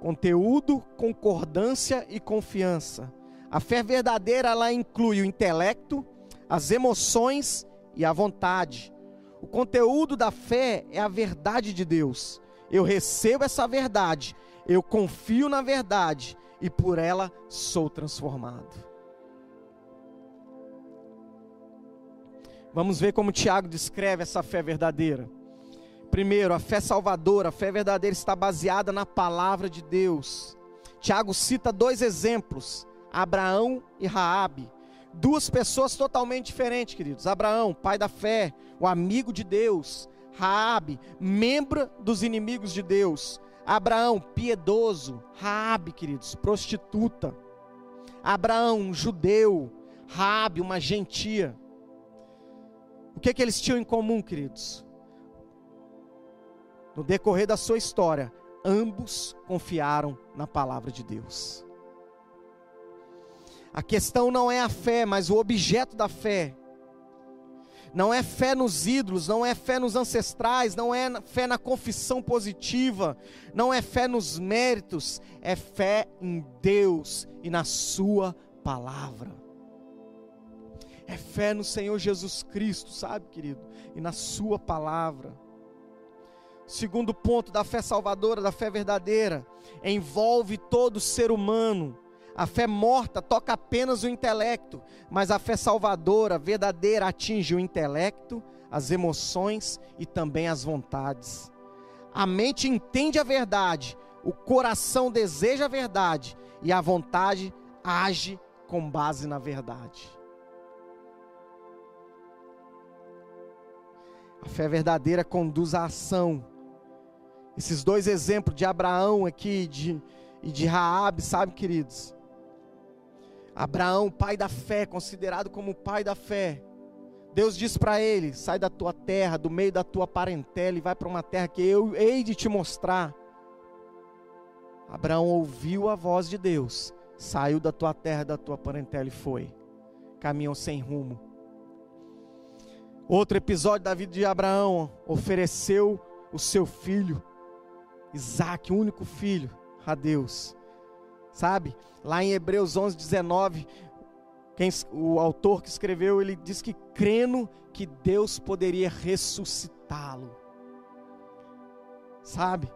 conteúdo, concordância e confiança. A fé verdadeira ela inclui o intelecto, as emoções e a vontade. O conteúdo da fé é a verdade de Deus eu recebo essa verdade, eu confio na verdade e por ela sou transformado. Vamos ver como Tiago descreve essa fé verdadeira. Primeiro, a fé salvadora, a fé verdadeira está baseada na palavra de Deus. Tiago cita dois exemplos, Abraão e Raabe. Duas pessoas totalmente diferentes, queridos. Abraão, pai da fé, o amigo de Deus. Raabe, membro dos inimigos de Deus. Abraão, piedoso. Raabe, queridos, prostituta. Abraão, um judeu. Raabe, uma gentia. O que, que eles tinham em comum, queridos? No decorrer da sua história, ambos confiaram na palavra de Deus. A questão não é a fé, mas o objeto da fé não é fé nos ídolos, não é fé nos ancestrais, não é fé na confissão positiva, não é fé nos méritos, é fé em Deus e na Sua palavra. É fé no Senhor Jesus Cristo, sabe, querido? E na Sua palavra. Segundo ponto da fé salvadora, da fé verdadeira, envolve todo ser humano a fé morta toca apenas o intelecto, mas a fé salvadora, verdadeira, atinge o intelecto, as emoções e também as vontades. A mente entende a verdade, o coração deseja a verdade e a vontade age com base na verdade. A fé verdadeira conduz à ação. Esses dois exemplos de Abraão aqui de, e de Raabe, sabe, queridos? Abraão, pai da fé, considerado como pai da fé. Deus diz para ele: sai da tua terra, do meio da tua parentela e vai para uma terra que eu hei de te mostrar. Abraão ouviu a voz de Deus, saiu da tua terra, da tua parentela e foi. Caminhou sem rumo. Outro episódio da vida de Abraão, ofereceu o seu filho, Isaac, o único filho, a Deus. Sabe? Lá em Hebreus 11, 19, quem, o autor que escreveu, ele diz que crendo que Deus poderia ressuscitá-lo. Sabe?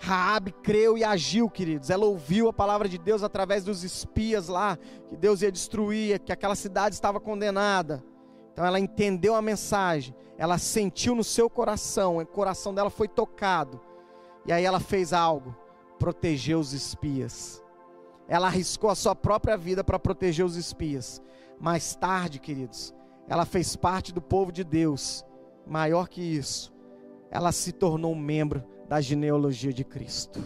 Raabe creu e agiu, queridos. Ela ouviu a palavra de Deus através dos espias lá, que Deus ia destruir, que aquela cidade estava condenada. Então ela entendeu a mensagem, ela sentiu no seu coração, o coração dela foi tocado. E aí ela fez algo, protegeu os espias. Ela arriscou a sua própria vida para proteger os espias. Mais tarde, queridos, ela fez parte do povo de Deus. Maior que isso, ela se tornou membro da genealogia de Cristo.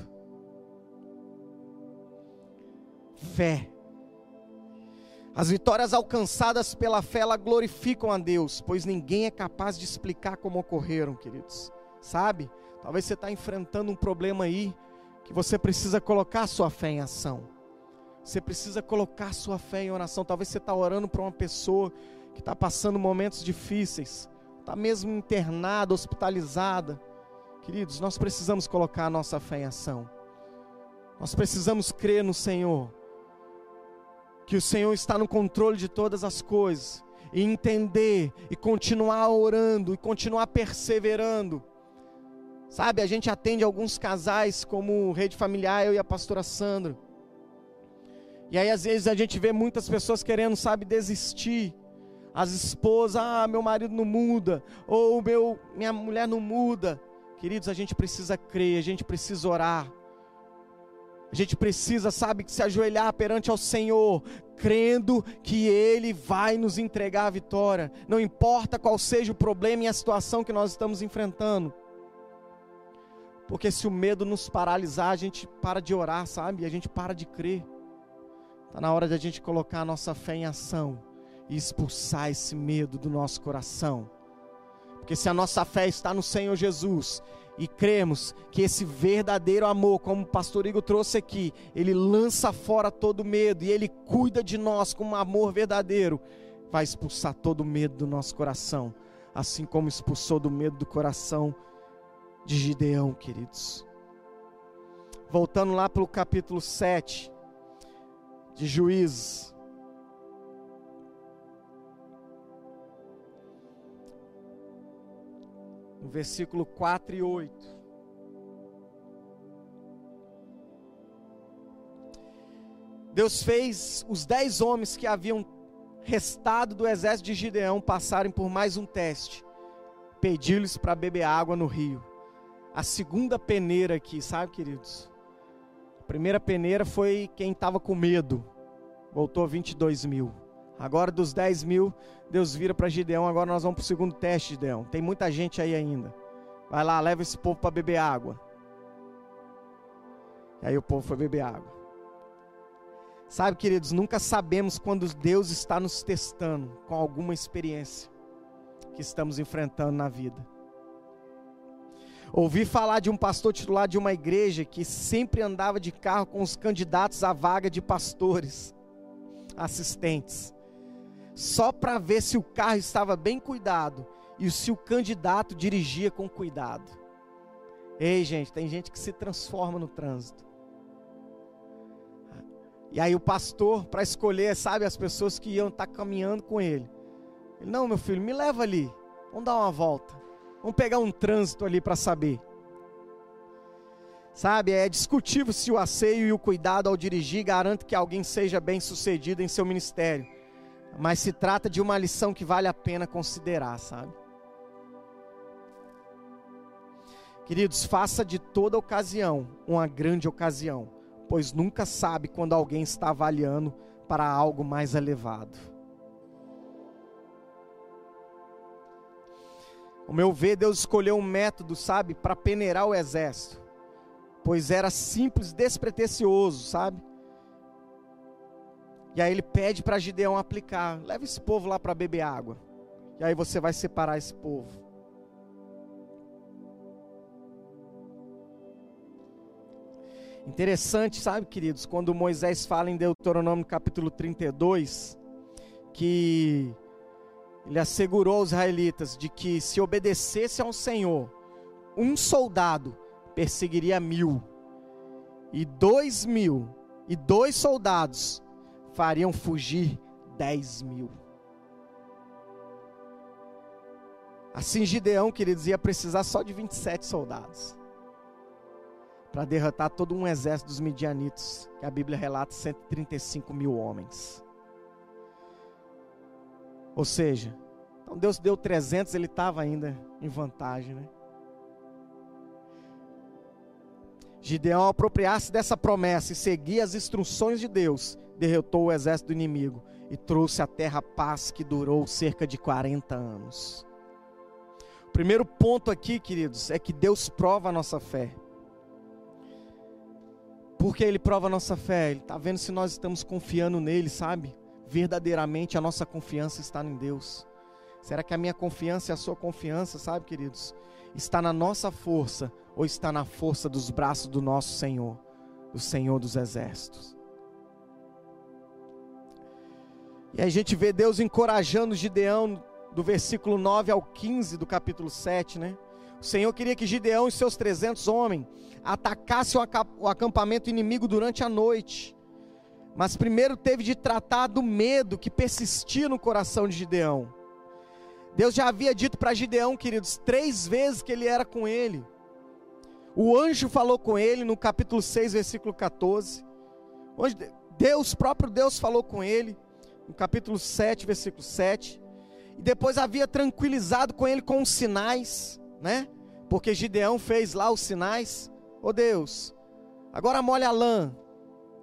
Fé. As vitórias alcançadas pela fé, ela glorificam a Deus, pois ninguém é capaz de explicar como ocorreram, queridos. Sabe? Talvez você está enfrentando um problema aí que você precisa colocar a sua fé em ação. Você precisa colocar sua fé em oração. Talvez você está orando para uma pessoa que está passando momentos difíceis, está mesmo internada, hospitalizada. Queridos, nós precisamos colocar a nossa fé em ação. Nós precisamos crer no Senhor. Que o Senhor está no controle de todas as coisas. E entender, e continuar orando, e continuar perseverando. Sabe, a gente atende alguns casais, como rede familiar, eu e a pastora Sandra. E aí, às vezes, a gente vê muitas pessoas querendo, sabe, desistir. As esposas, ah, meu marido não muda, ou meu, minha mulher não muda. Queridos, a gente precisa crer, a gente precisa orar. A gente precisa, sabe, se ajoelhar perante ao Senhor, crendo que Ele vai nos entregar a vitória. Não importa qual seja o problema e a situação que nós estamos enfrentando. Porque se o medo nos paralisar, a gente para de orar, sabe? A gente para de crer. Está na hora de a gente colocar a nossa fé em ação e expulsar esse medo do nosso coração. Porque se a nossa fé está no Senhor Jesus e cremos que esse verdadeiro amor, como o pastor Igor trouxe aqui, ele lança fora todo medo e ele cuida de nós com um amor verdadeiro, vai expulsar todo o medo do nosso coração, assim como expulsou do medo do coração de Gideão, queridos. Voltando lá para o capítulo 7 de Juízes. no versículo 4 e 8. Deus fez os dez homens que haviam restado do exército de Gideão passarem por mais um teste. Pediu-lhes para beber água no rio. A segunda peneira aqui, sabe, queridos? Primeira peneira foi quem estava com medo. Voltou 22 mil. Agora dos 10 mil, Deus vira para Gideão. Agora nós vamos para o segundo teste, Gideão. Tem muita gente aí ainda. Vai lá, leva esse povo para beber água. E aí o povo foi beber água. Sabe, queridos, nunca sabemos quando Deus está nos testando com alguma experiência que estamos enfrentando na vida. Ouvi falar de um pastor titular de uma igreja que sempre andava de carro com os candidatos à vaga de pastores, assistentes só para ver se o carro estava bem cuidado e se o candidato dirigia com cuidado. Ei, gente, tem gente que se transforma no trânsito. E aí o pastor, para escolher, sabe, as pessoas que iam estar tá caminhando com ele. Ele, não, meu filho, me leva ali. Vamos dar uma volta. Vamos pegar um trânsito ali para saber. Sabe, é discutível se o asseio e o cuidado ao dirigir garante que alguém seja bem sucedido em seu ministério mas se trata de uma lição que vale a pena considerar, sabe? Queridos, faça de toda ocasião uma grande ocasião, pois nunca sabe quando alguém está avaliando para algo mais elevado. O meu ver, Deus escolheu um método, sabe, para peneirar o exército, pois era simples, despretensioso, sabe? E aí ele pede para Gideão aplicar: leva esse povo lá para beber água. E aí você vai separar esse povo. Interessante, sabe, queridos, quando Moisés fala em Deuteronômio capítulo 32, que ele assegurou aos israelitas de que se obedecesse ao Senhor, um soldado perseguiria mil, e dois mil, e dois soldados fariam fugir dez mil. Assim, Gideão, queridos, ia precisar só de 27 soldados para derrotar todo um exército dos midianitos, que a Bíblia relata 135 mil homens. Ou seja, então Deus deu 300, ele estava ainda em vantagem, né? Gideão, apropriar-se dessa promessa e seguir as instruções de Deus, derrotou o exército do inimigo e trouxe à terra paz que durou cerca de 40 anos. O primeiro ponto aqui, queridos, é que Deus prova a nossa fé. Por que Ele prova a nossa fé? Ele está vendo se nós estamos confiando nele, sabe? Verdadeiramente a nossa confiança está em Deus. Será que a minha confiança e a sua confiança, sabe, queridos, está na nossa força ou está na força dos braços do nosso Senhor, do Senhor dos exércitos? E a gente vê Deus encorajando Gideão do versículo 9 ao 15 do capítulo 7, né? O Senhor queria que Gideão e seus 300 homens atacassem o acampamento inimigo durante a noite. Mas primeiro teve de tratar do medo que persistia no coração de Gideão. Deus já havia dito para Gideão, queridos, três vezes que ele era com ele. O anjo falou com ele no capítulo 6, versículo 14. Onde Deus, próprio Deus falou com ele no capítulo 7, versículo 7. E depois havia tranquilizado com ele com os sinais, né? Porque Gideão fez lá os sinais. Ô oh Deus, agora molha a lã.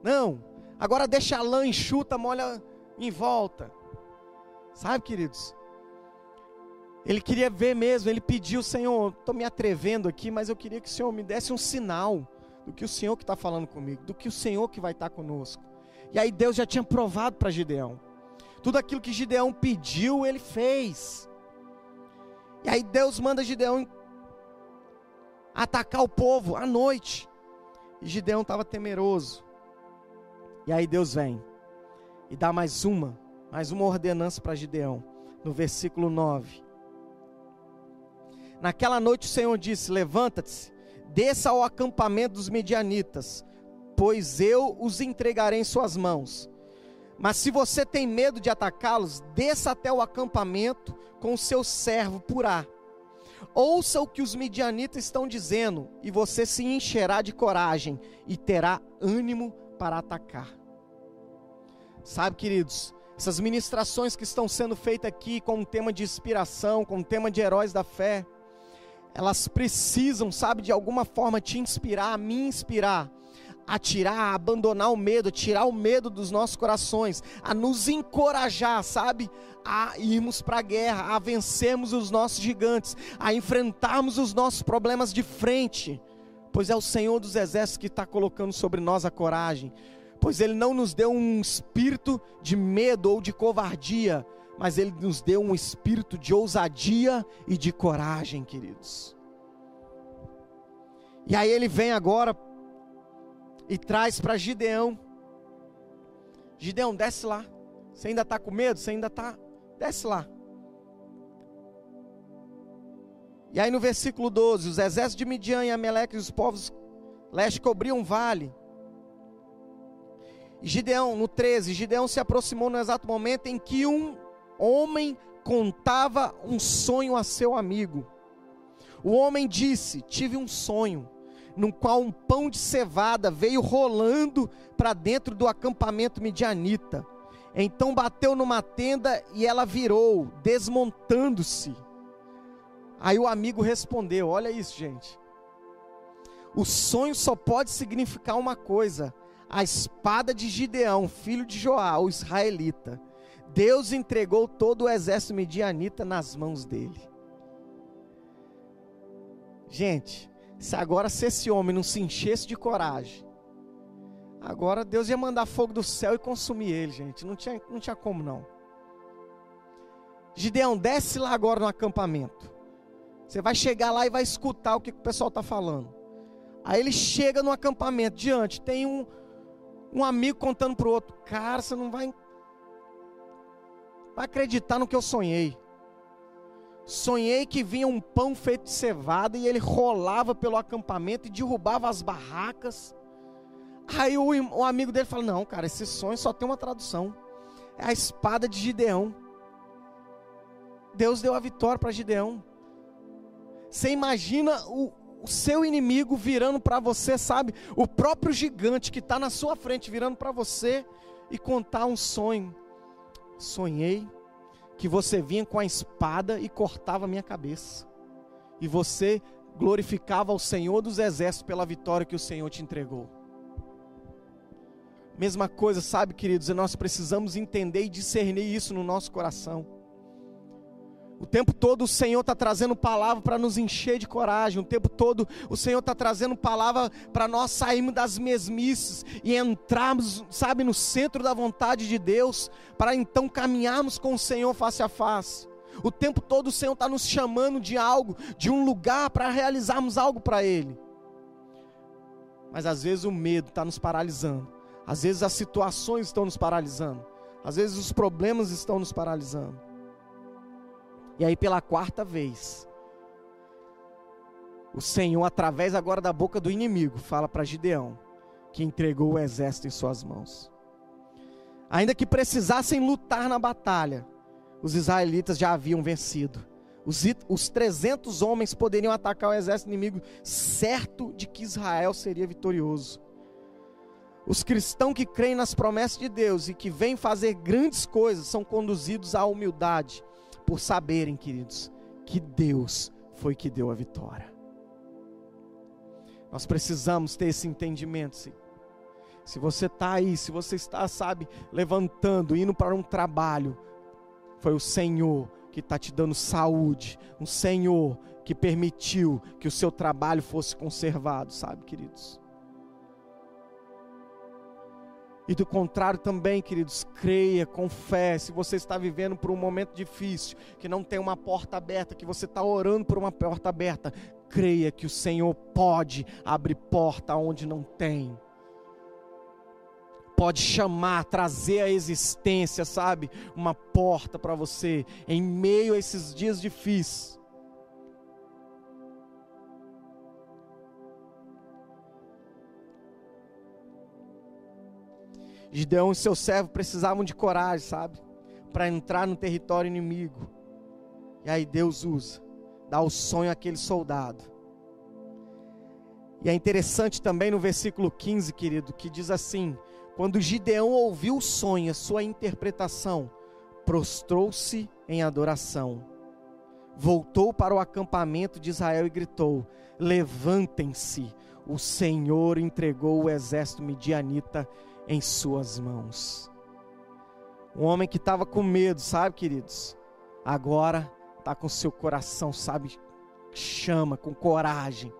Não, agora deixa a lã enxuta, molha em volta. Sabe, queridos? Ele queria ver mesmo, ele pediu, Senhor, estou me atrevendo aqui, mas eu queria que o Senhor me desse um sinal do que o Senhor que está falando comigo, do que o Senhor que vai estar tá conosco. E aí Deus já tinha provado para Gideão. Tudo aquilo que Gideão pediu, ele fez. E aí Deus manda Gideão atacar o povo à noite. E Gideão estava temeroso. E aí Deus vem e dá mais uma, mais uma ordenança para Gideão, no versículo 9. Naquela noite o Senhor disse: Levanta-te, desça ao acampamento dos medianitas, pois eu os entregarei em suas mãos. Mas se você tem medo de atacá-los, desça até o acampamento com o seu servo Purá. Ouça o que os medianitas estão dizendo, e você se encherá de coragem e terá ânimo para atacar. Sabe, queridos, essas ministrações que estão sendo feitas aqui com um tema de inspiração, com um tema de heróis da fé, elas precisam, sabe, de alguma forma te inspirar, me inspirar, a tirar, a abandonar o medo, tirar o medo dos nossos corações, a nos encorajar, sabe, a irmos para a guerra, a vencermos os nossos gigantes, a enfrentarmos os nossos problemas de frente, pois é o Senhor dos Exércitos que está colocando sobre nós a coragem, pois Ele não nos deu um espírito de medo ou de covardia, mas Ele nos deu um espírito de ousadia e de coragem, queridos. E aí ele vem agora e traz para Gideão: Gideão, desce lá. Você ainda está com medo? Você ainda está? Desce lá. E aí no versículo 12: Os exércitos de Midian e Amaleque e os povos leste cobriam um vale. E Gideão, no 13, Gideão se aproximou no exato momento em que um homem contava um sonho a seu amigo. O homem disse: Tive um sonho, no qual um pão de cevada veio rolando para dentro do acampamento midianita. Então bateu numa tenda e ela virou, desmontando-se. Aí o amigo respondeu: Olha isso, gente. O sonho só pode significar uma coisa: a espada de Gideão, filho de Joá, o israelita Deus entregou todo o exército medianita nas mãos dele. Gente, se agora se esse homem não se enchesse de coragem, Agora Deus ia mandar fogo do céu e consumir ele, gente. Não tinha, não tinha como não. Gideão, desce lá agora no acampamento. Você vai chegar lá e vai escutar o que o pessoal está falando. Aí ele chega no acampamento, diante, tem um, um amigo contando para o outro: Cara, você não vai, vai acreditar no que eu sonhei. Sonhei que vinha um pão feito de cevada e ele rolava pelo acampamento e derrubava as barracas. Aí o, o amigo dele fala: Não, cara, esse sonho só tem uma tradução: é a espada de Gideão. Deus deu a vitória para Gideão. Você imagina o, o seu inimigo virando para você, sabe? O próprio gigante que está na sua frente virando para você e contar um sonho. Sonhei que você vinha com a espada e cortava a minha cabeça. E você glorificava ao Senhor dos exércitos pela vitória que o Senhor te entregou. Mesma coisa, sabe, queridos, e nós precisamos entender e discernir isso no nosso coração. O tempo todo o Senhor está trazendo palavra para nos encher de coragem. O tempo todo o Senhor está trazendo palavra para nós sairmos das mesmices e entrarmos, sabe, no centro da vontade de Deus, para então caminharmos com o Senhor face a face. O tempo todo o Senhor está nos chamando de algo, de um lugar para realizarmos algo para Ele. Mas às vezes o medo está nos paralisando. Às vezes as situações estão nos paralisando. Às vezes os problemas estão nos paralisando. E aí, pela quarta vez, o Senhor, através agora da boca do inimigo, fala para Gideão que entregou o exército em suas mãos. Ainda que precisassem lutar na batalha, os israelitas já haviam vencido. Os, os 300 homens poderiam atacar o exército inimigo, certo de que Israel seria vitorioso. Os cristãos que creem nas promessas de Deus e que vêm fazer grandes coisas são conduzidos à humildade por saberem, queridos, que Deus foi que deu a vitória. Nós precisamos ter esse entendimento. Se você está aí, se você está, sabe, levantando, indo para um trabalho, foi o Senhor que está te dando saúde, um Senhor que permitiu que o seu trabalho fosse conservado, sabe, queridos? E do contrário também, queridos, creia, com fé. Se você está vivendo por um momento difícil, que não tem uma porta aberta, que você está orando por uma porta aberta, creia que o Senhor pode abrir porta onde não tem. Pode chamar, trazer à existência, sabe? Uma porta para você em meio a esses dias difíceis. Gideão e seu servo precisavam de coragem, sabe? Para entrar no território inimigo. E aí Deus usa, dá o sonho àquele soldado. E é interessante também no versículo 15, querido, que diz assim: Quando Gideão ouviu o sonho, a sua interpretação, prostrou-se em adoração. Voltou para o acampamento de Israel e gritou: Levantem-se, o Senhor entregou o exército midianita em suas mãos. Um homem que estava com medo, sabe, queridos? Agora está com seu coração, sabe, chama, com coragem.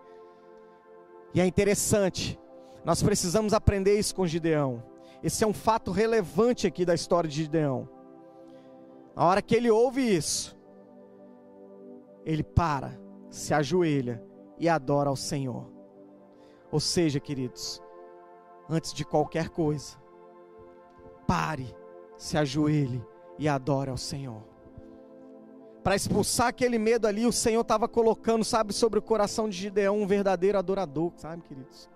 E é interessante, nós precisamos aprender isso com Gideão. Esse é um fato relevante aqui da história de Gideão. Na hora que ele ouve isso, ele para, se ajoelha e adora ao Senhor. Ou seja, queridos, antes de qualquer coisa. Pare, se ajoelhe e adore ao Senhor. Para expulsar aquele medo ali, o Senhor estava colocando, sabe, sobre o coração de Gideão um verdadeiro adorador, sabe, queridos?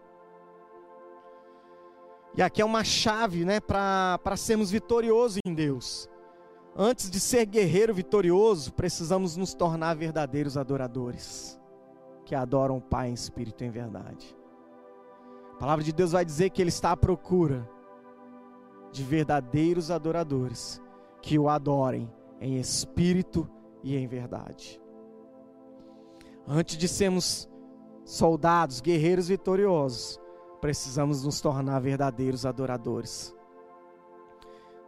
E aqui é uma chave, né, para sermos vitoriosos em Deus. Antes de ser guerreiro vitorioso, precisamos nos tornar verdadeiros adoradores, que adoram o Pai em espírito e em verdade. A palavra de Deus vai dizer que Ele está à procura de verdadeiros adoradores que o adorem em espírito e em verdade. Antes de sermos soldados, guerreiros vitoriosos, precisamos nos tornar verdadeiros adoradores.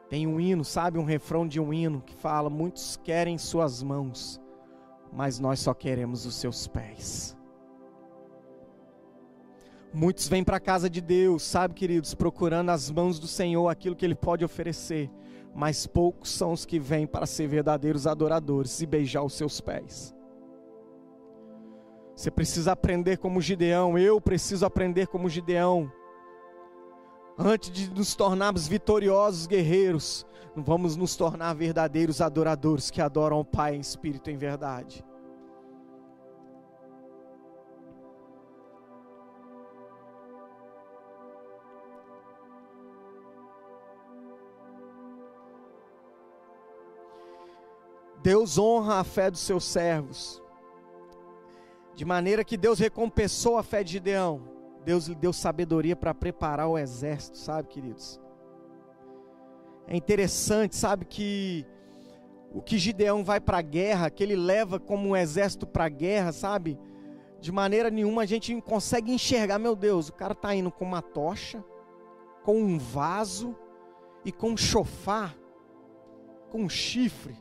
Tem um hino, sabe, um refrão de um hino que fala: Muitos querem suas mãos, mas nós só queremos os seus pés. Muitos vêm para a casa de Deus, sabe, queridos, procurando as mãos do Senhor aquilo que Ele pode oferecer, mas poucos são os que vêm para ser verdadeiros adoradores e beijar os seus pés. Você precisa aprender como Gideão, eu preciso aprender como Gideão. Antes de nos tornarmos vitoriosos guerreiros, vamos nos tornar verdadeiros adoradores que adoram o Pai em espírito e em verdade. Deus honra a fé dos seus servos. De maneira que Deus recompensou a fé de Gideão. Deus lhe deu sabedoria para preparar o exército, sabe, queridos? É interessante, sabe, que o que Gideão vai para a guerra, que ele leva como um exército para a guerra, sabe? De maneira nenhuma a gente consegue enxergar, meu Deus, o cara está indo com uma tocha, com um vaso e com um chofar, com um chifre.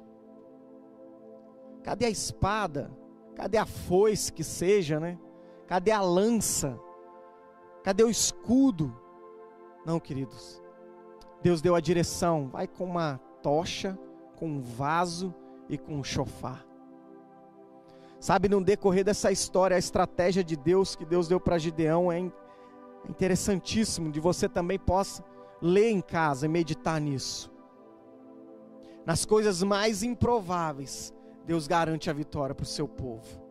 Cadê a espada? Cadê a foice que seja, né? Cadê a lança? Cadê o escudo? Não, queridos. Deus deu a direção. Vai com uma tocha, com um vaso e com um chofar. Sabe, no decorrer dessa história, a estratégia de Deus que Deus deu para Gideão é interessantíssimo, de você também possa ler em casa e meditar nisso. Nas coisas mais improváveis, Deus garante a vitória para o seu povo.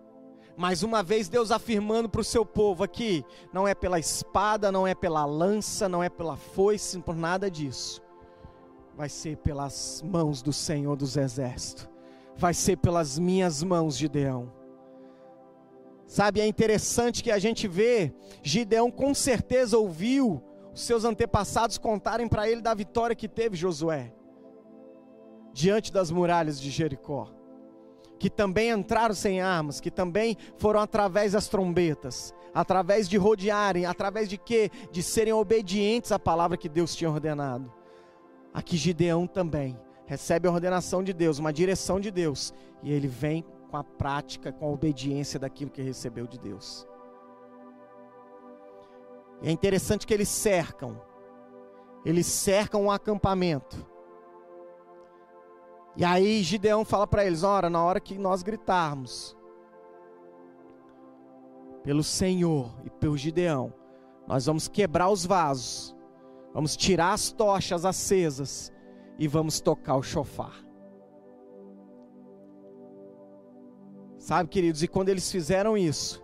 Mais uma vez, Deus afirmando para o seu povo aqui: não é pela espada, não é pela lança, não é pela foice, por nada disso. Vai ser pelas mãos do Senhor dos Exércitos. Vai ser pelas minhas mãos, Gideão. Sabe, é interessante que a gente vê, Gideão com certeza ouviu os seus antepassados contarem para ele da vitória que teve Josué diante das muralhas de Jericó que também entraram sem armas, que também foram através das trombetas, através de rodearem, através de quê? De serem obedientes à palavra que Deus tinha ordenado. Aqui Gideão também recebe a ordenação de Deus, uma direção de Deus, e ele vem com a prática, com a obediência daquilo que recebeu de Deus. E é interessante que eles cercam, eles cercam um acampamento e aí Gideão fala para eles: ora, na hora que nós gritarmos pelo Senhor e pelo Gideão, nós vamos quebrar os vasos, vamos tirar as tochas acesas e vamos tocar o chofar. Sabe, queridos, e quando eles fizeram isso,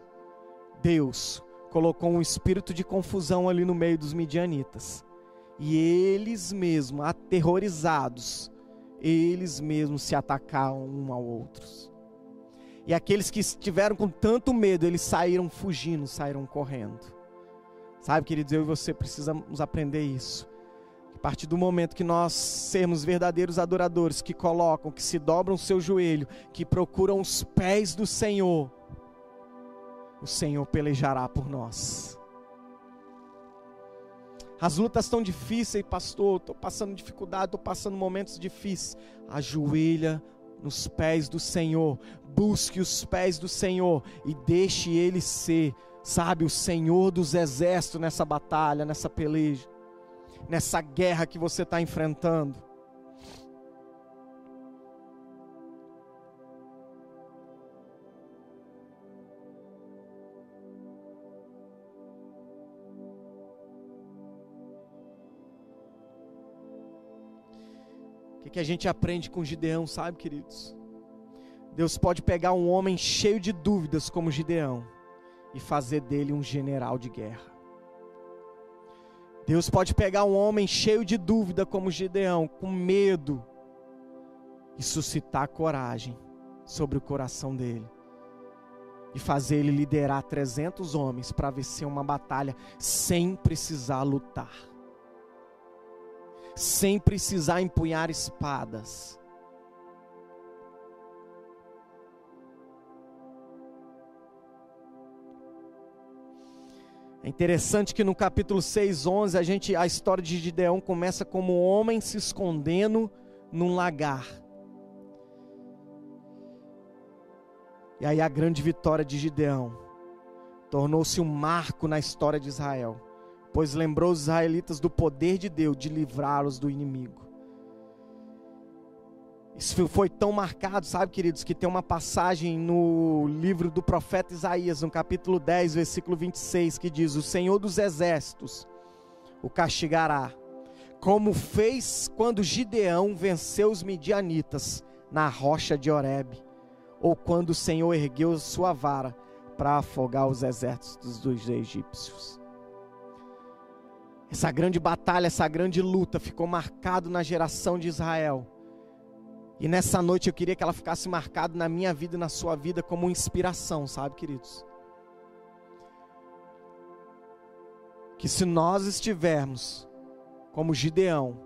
Deus colocou um espírito de confusão ali no meio dos midianitas. E eles mesmos, aterrorizados, eles mesmos se atacaram um ao outros. E aqueles que estiveram com tanto medo, eles saíram fugindo, saíram correndo. Sabe, queridos, eu e você precisamos aprender isso. A partir do momento que nós sermos verdadeiros adoradores, que colocam, que se dobram o seu joelho, que procuram os pés do Senhor, o Senhor pelejará por nós. As lutas estão difíceis, pastor. Estou passando dificuldade, estou passando momentos difíceis. Ajoelha nos pés do Senhor. Busque os pés do Senhor e deixe Ele ser, sabe, o Senhor dos exércitos nessa batalha, nessa peleja, nessa guerra que você está enfrentando. Que a gente aprende com Gideão, sabe, queridos? Deus pode pegar um homem cheio de dúvidas como Gideão e fazer dele um general de guerra. Deus pode pegar um homem cheio de dúvida como Gideão, com medo, e suscitar coragem sobre o coração dele. E fazer ele liderar 300 homens para vencer uma batalha sem precisar lutar sem precisar empunhar espadas. É interessante que no capítulo 6, 11, a, gente, a história de Gideão começa como um homem se escondendo num lagar. E aí a grande vitória de Gideão tornou-se um marco na história de Israel, pois lembrou os israelitas do poder de Deus de livrá-los do inimigo. Isso foi tão marcado, sabe, queridos, que tem uma passagem no livro do profeta Isaías, no capítulo 10, versículo 26, que diz: O Senhor dos exércitos o castigará, como fez quando Gideão venceu os midianitas na rocha de Horebe, ou quando o Senhor ergueu sua vara para afogar os exércitos dos egípcios. Essa grande batalha, essa grande luta ficou marcado na geração de Israel e nessa noite eu queria que ela ficasse marcada na minha vida e na sua vida como inspiração, sabe, queridos? Que se nós estivermos como Gideão,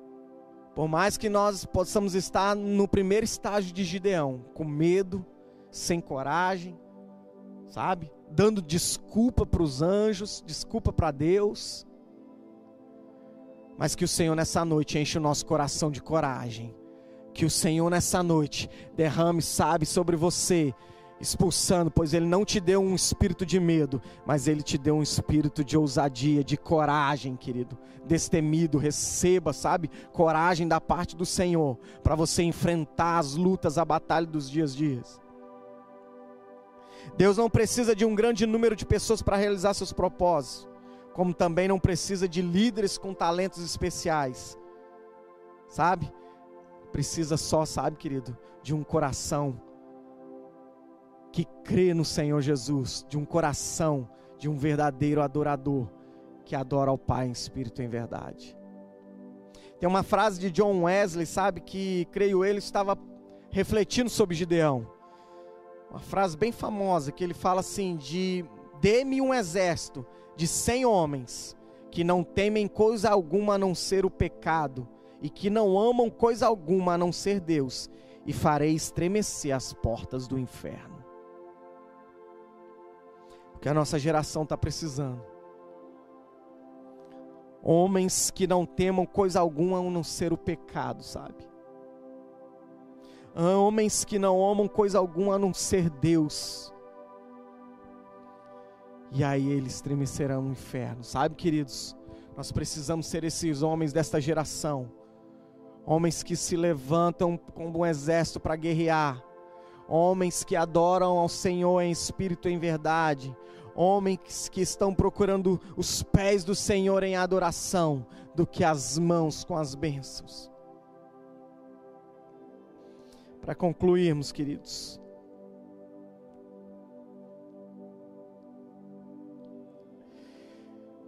por mais que nós possamos estar no primeiro estágio de Gideão, com medo, sem coragem, sabe? Dando desculpa para os anjos, desculpa para Deus, mas que o Senhor nessa noite enche o nosso coração de coragem que o Senhor nessa noite derrame, sabe, sobre você, expulsando, pois Ele não te deu um espírito de medo, mas Ele te deu um espírito de ousadia, de coragem, querido. Destemido, receba, sabe, coragem da parte do Senhor, para você enfrentar as lutas, a batalha dos dias dias. Deus não precisa de um grande número de pessoas para realizar seus propósitos, como também não precisa de líderes com talentos especiais, sabe? Precisa só, sabe, querido, de um coração que crê no Senhor Jesus, de um coração de um verdadeiro adorador que adora ao Pai em espírito e em verdade. Tem uma frase de John Wesley, sabe, que creio ele estava refletindo sobre Gideão. Uma frase bem famosa que ele fala assim: de dê-me um exército de cem homens que não temem coisa alguma a não ser o pecado e que não amam coisa alguma a não ser Deus, e farei estremecer as portas do inferno. O que a nossa geração está precisando. Homens que não temam coisa alguma a não ser o pecado, sabe? Homens que não amam coisa alguma a não ser Deus. E aí eles estremecerão no inferno, sabe, queridos? Nós precisamos ser esses homens desta geração homens que se levantam como um exército para guerrear, homens que adoram ao Senhor em espírito e em verdade, homens que estão procurando os pés do Senhor em adoração, do que as mãos com as bênçãos. Para concluirmos, queridos,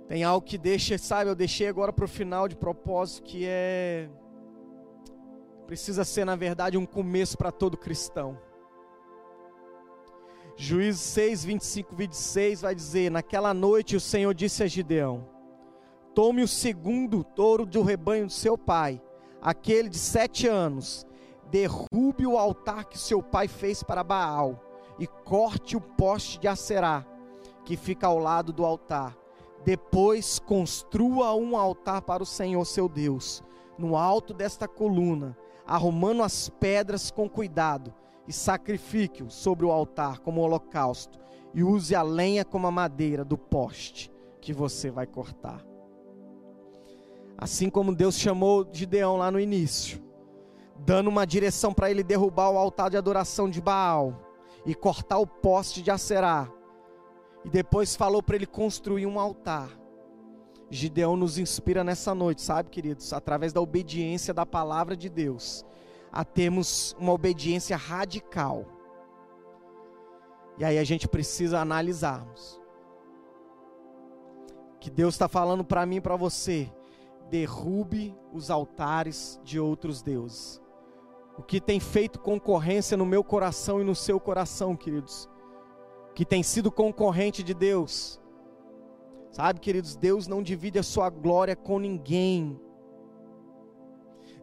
tem algo que deixa, sabe, eu deixei agora para o final de propósito, que é precisa ser, na verdade, um começo para todo cristão. Juízes 6, 25, 26 vai dizer: Naquela noite o Senhor disse a Gideão: Tome o segundo touro do rebanho do seu pai, aquele de sete anos, derrube o altar que seu pai fez para Baal, e corte o poste de Acerá, que fica ao lado do altar. Depois construa um altar para o Senhor seu Deus, no alto desta coluna, arrumando as pedras com cuidado, e sacrifique-o sobre o altar como holocausto, e use a lenha como a madeira do poste que você vai cortar. Assim como Deus chamou Gideão lá no início, dando uma direção para ele derrubar o altar de adoração de Baal e cortar o poste de Acerá, e depois falou para ele construir um altar. Gideão nos inspira nessa noite, sabe, queridos, através da obediência da palavra de Deus, a termos uma obediência radical. E aí a gente precisa analisarmos. Que Deus está falando para mim e para você. Derrube os altares de outros deuses. O que tem feito concorrência no meu coração e no seu coração, queridos. Que tem sido concorrente de Deus Sabe, queridos, Deus não divide a sua glória com ninguém.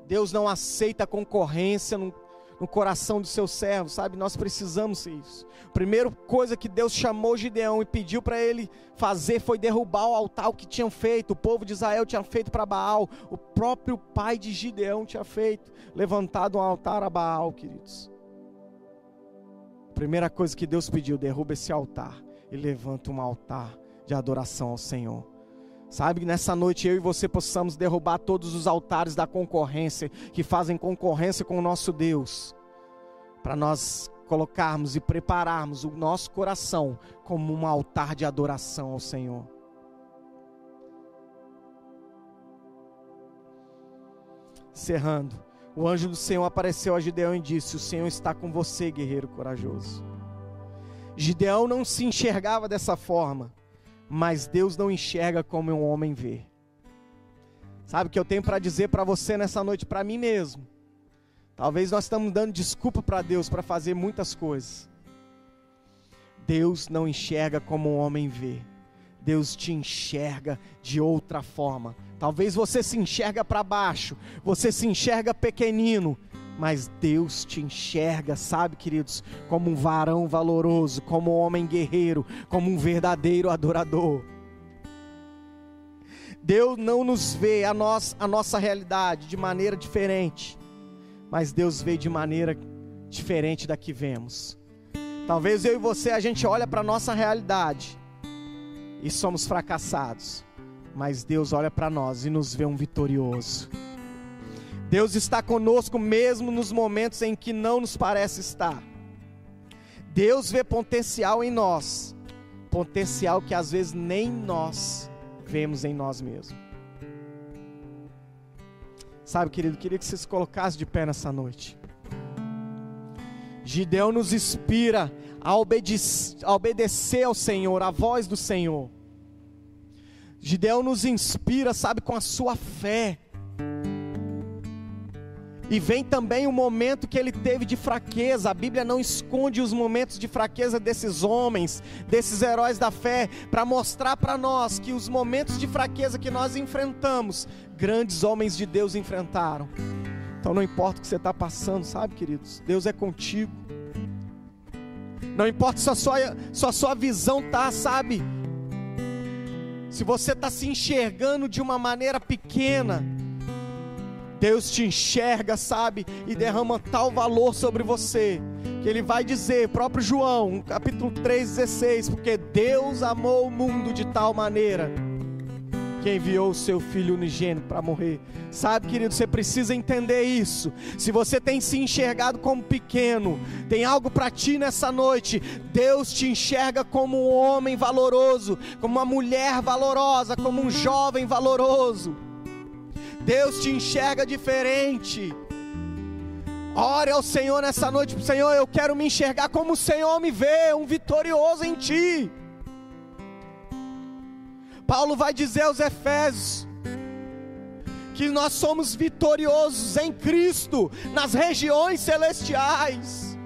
Deus não aceita concorrência no, no coração dos seus servos, sabe? Nós precisamos isso. Primeira coisa que Deus chamou Gideão e pediu para ele fazer foi derrubar o altar que tinham feito. O povo de Israel tinha feito para Baal. O próprio pai de Gideão tinha feito, levantado um altar a Baal, queridos. Primeira coisa que Deus pediu, derruba esse altar e levanta um altar de adoração ao Senhor. Sabe, nessa noite eu e você possamos derrubar todos os altares da concorrência que fazem concorrência com o nosso Deus, para nós colocarmos e prepararmos o nosso coração como um altar de adoração ao Senhor. Encerrando, o anjo do Senhor apareceu a Gideão e disse: O Senhor está com você, guerreiro corajoso. Gideão não se enxergava dessa forma mas Deus não enxerga como um homem vê. Sabe o que eu tenho para dizer para você nessa noite, para mim mesmo? Talvez nós estamos dando desculpa para Deus para fazer muitas coisas. Deus não enxerga como um homem vê. Deus te enxerga de outra forma. Talvez você se enxerga para baixo, você se enxerga pequenino, mas Deus te enxerga, sabe, queridos, como um varão valoroso, como um homem guerreiro, como um verdadeiro adorador. Deus não nos vê a, nós, a nossa realidade de maneira diferente, mas Deus vê de maneira diferente da que vemos. Talvez eu e você a gente olha para a nossa realidade e somos fracassados, mas Deus olha para nós e nos vê um vitorioso. Deus está conosco mesmo nos momentos em que não nos parece estar. Deus vê potencial em nós, potencial que às vezes nem nós vemos em nós mesmos. Sabe, querido, queria que você se colocasse de pé nessa noite. Gideão nos inspira a obedecer ao Senhor, a voz do Senhor. Gideão nos inspira, sabe, com a sua fé e vem também o momento que ele teve de fraqueza. A Bíblia não esconde os momentos de fraqueza desses homens, desses heróis da fé, para mostrar para nós que os momentos de fraqueza que nós enfrentamos, grandes homens de Deus enfrentaram. Então não importa o que você está passando, sabe, queridos? Deus é contigo. Não importa se a sua, se a sua visão tá, sabe? Se você está se enxergando de uma maneira pequena, Deus te enxerga, sabe, e derrama tal valor sobre você, que ele vai dizer, próprio João, capítulo 3,16, porque Deus amou o mundo de tal maneira que enviou o seu filho unigênito para morrer. Sabe, querido, você precisa entender isso. Se você tem se enxergado como pequeno, tem algo para ti nessa noite. Deus te enxerga como um homem valoroso, como uma mulher valorosa, como um jovem valoroso. Deus te enxerga diferente. Ore ao Senhor nessa noite, Senhor, eu quero me enxergar como o Senhor me vê, um vitorioso em Ti. Paulo vai dizer aos Efésios que nós somos vitoriosos em Cristo nas regiões celestiais.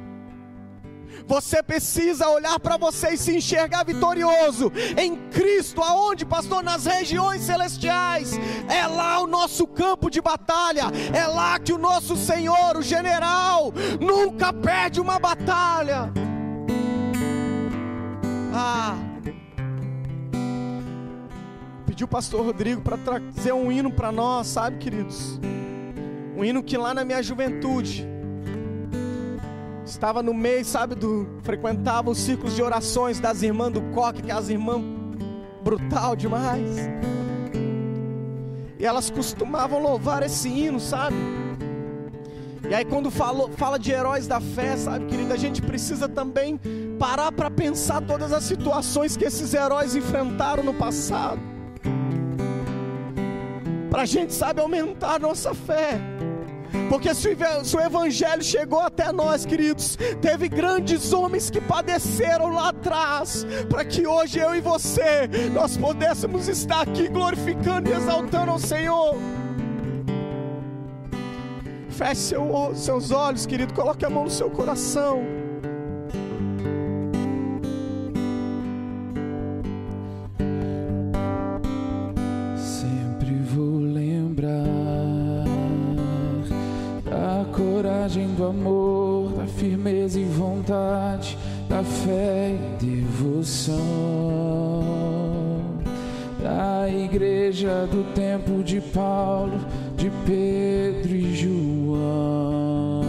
Você precisa olhar para você e se enxergar vitorioso em Cristo, aonde, pastor? Nas regiões celestiais. É lá o nosso campo de batalha. É lá que o nosso Senhor, o general, nunca perde uma batalha. Ah. Pediu o pastor Rodrigo para trazer um hino para nós, sabe, queridos? Um hino que lá na minha juventude Estava no meio, sabe, do. Frequentava os ciclos de orações das irmãs do coque, que é as irmãs brutal demais. E elas costumavam louvar esse hino, sabe? E aí quando fala de heróis da fé, sabe, querida, a gente precisa também parar para pensar todas as situações que esses heróis enfrentaram no passado. Para a gente, sabe, aumentar a nossa fé. Porque se o Evangelho chegou até nós, queridos, teve grandes homens que padeceram lá atrás, para que hoje eu e você, nós pudéssemos estar aqui glorificando e exaltando ao Senhor. Feche seu, seus olhos, querido, coloque a mão no seu coração. Vontade, da fé e devoção. Da igreja do tempo de Paulo, de Pedro e João,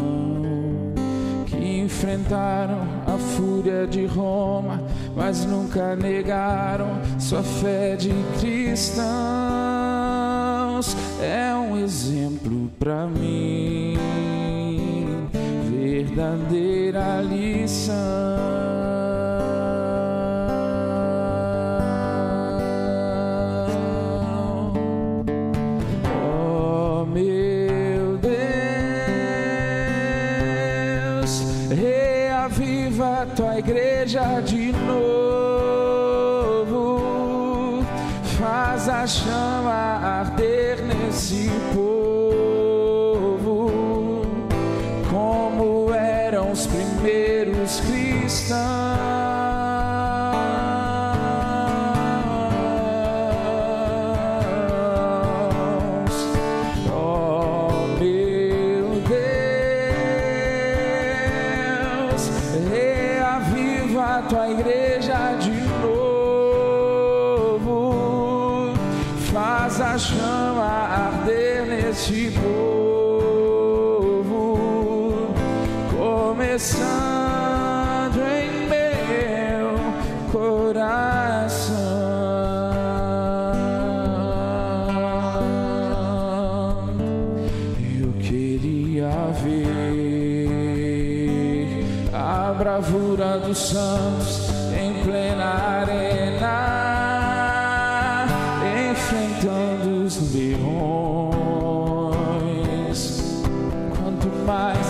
que enfrentaram a fúria de Roma, mas nunca negaram sua fé de cristãos. É um exemplo para mim, verdadeira lição. Santos em plena arena, enfrentando os leões. Quanto mais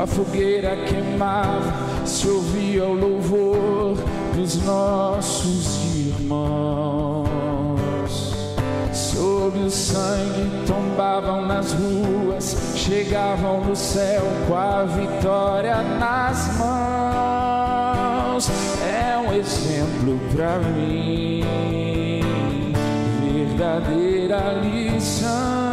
a fogueira queimava, se ouvia o louvor dos nossos irmãos. Sob o sangue tombavam nas ruas, chegavam no céu com a vitória nas mãos exemplo para mim, verdadeira lição.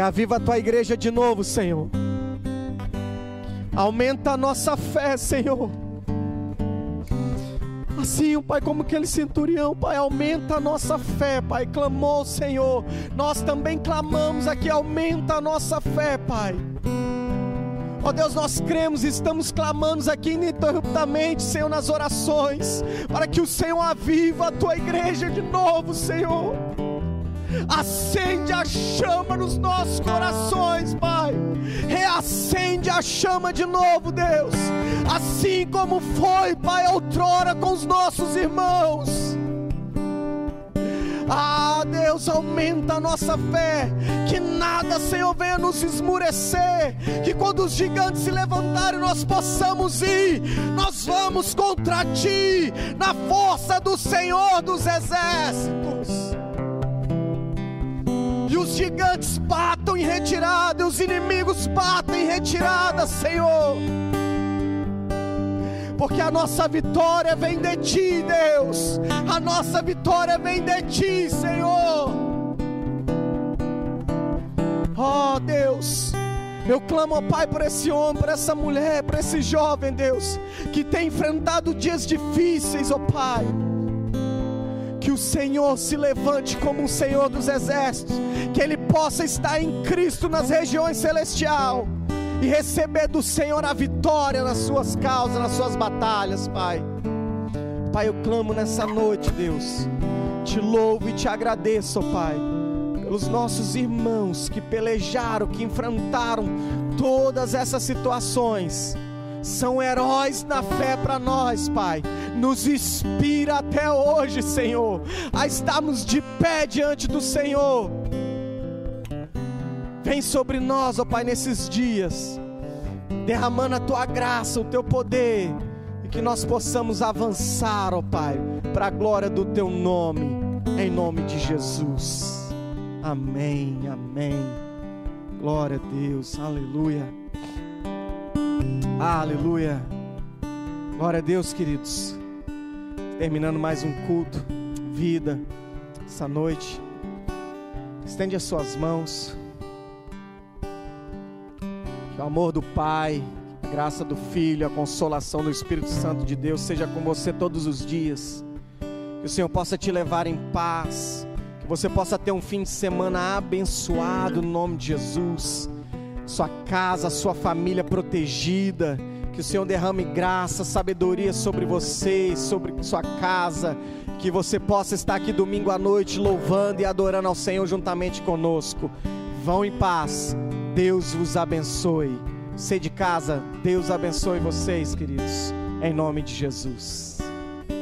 É aviva a tua igreja de novo, Senhor. Aumenta a nossa fé, Senhor. Assim, Pai, como aquele centurião, Pai, aumenta a nossa fé, Pai. Clamou, Senhor. Nós também clamamos aqui, aumenta a nossa fé, Pai. Ó oh Deus, nós cremos e estamos clamando aqui ininterruptamente, Senhor, nas orações, para que o Senhor aviva a tua igreja de novo, Senhor. Acende a chama nos nossos corações, Pai. Reacende a chama de novo, Deus. Assim como foi, Pai, outrora com os nossos irmãos. Ah, Deus, aumenta a nossa fé. Que nada, Senhor, venha nos esmurecer. Que quando os gigantes se levantarem, nós possamos ir. Nós vamos contra ti, na força do Senhor dos exércitos. Os gigantes batam em retirada, e os inimigos batem em retirada, Senhor porque a nossa vitória vem de Ti, Deus. A nossa vitória vem de Ti, Senhor. Oh, Deus. Eu clamo, ó Pai, por esse homem, por essa mulher, por esse jovem, Deus, que tem enfrentado dias difíceis, ó Pai. Que o Senhor se levante como um Senhor dos exércitos, que ele possa estar em Cristo nas regiões celestiais e receber do Senhor a vitória nas suas causas, nas suas batalhas, Pai. Pai, eu clamo nessa noite, Deus. Te louvo e te agradeço, Pai, pelos nossos irmãos que pelejaram, que enfrentaram todas essas situações. São heróis na fé para nós, Pai. Nos inspira até hoje, Senhor, a estarmos de pé diante do Senhor. Vem sobre nós, ó Pai, nesses dias, derramando a tua graça, o teu poder que nós possamos avançar, ó Pai, para a glória do Teu nome, em nome de Jesus. Amém, amém. Glória a Deus, aleluia. Aleluia. Glória a Deus, queridos. Terminando mais um culto, vida, essa noite. Estende as suas mãos. Que o amor do Pai, graça do Filho, a consolação do Espírito Santo de Deus seja com você todos os dias. Que o Senhor possa te levar em paz. Que você possa ter um fim de semana abençoado no nome de Jesus. Sua casa, sua família protegida. Que o Senhor derrame graça, sabedoria sobre você, sobre sua casa. Que você possa estar aqui domingo à noite louvando e adorando ao Senhor juntamente conosco. Vão em paz. Deus vos abençoe. Ser de casa, Deus abençoe vocês, queridos, em nome de Jesus.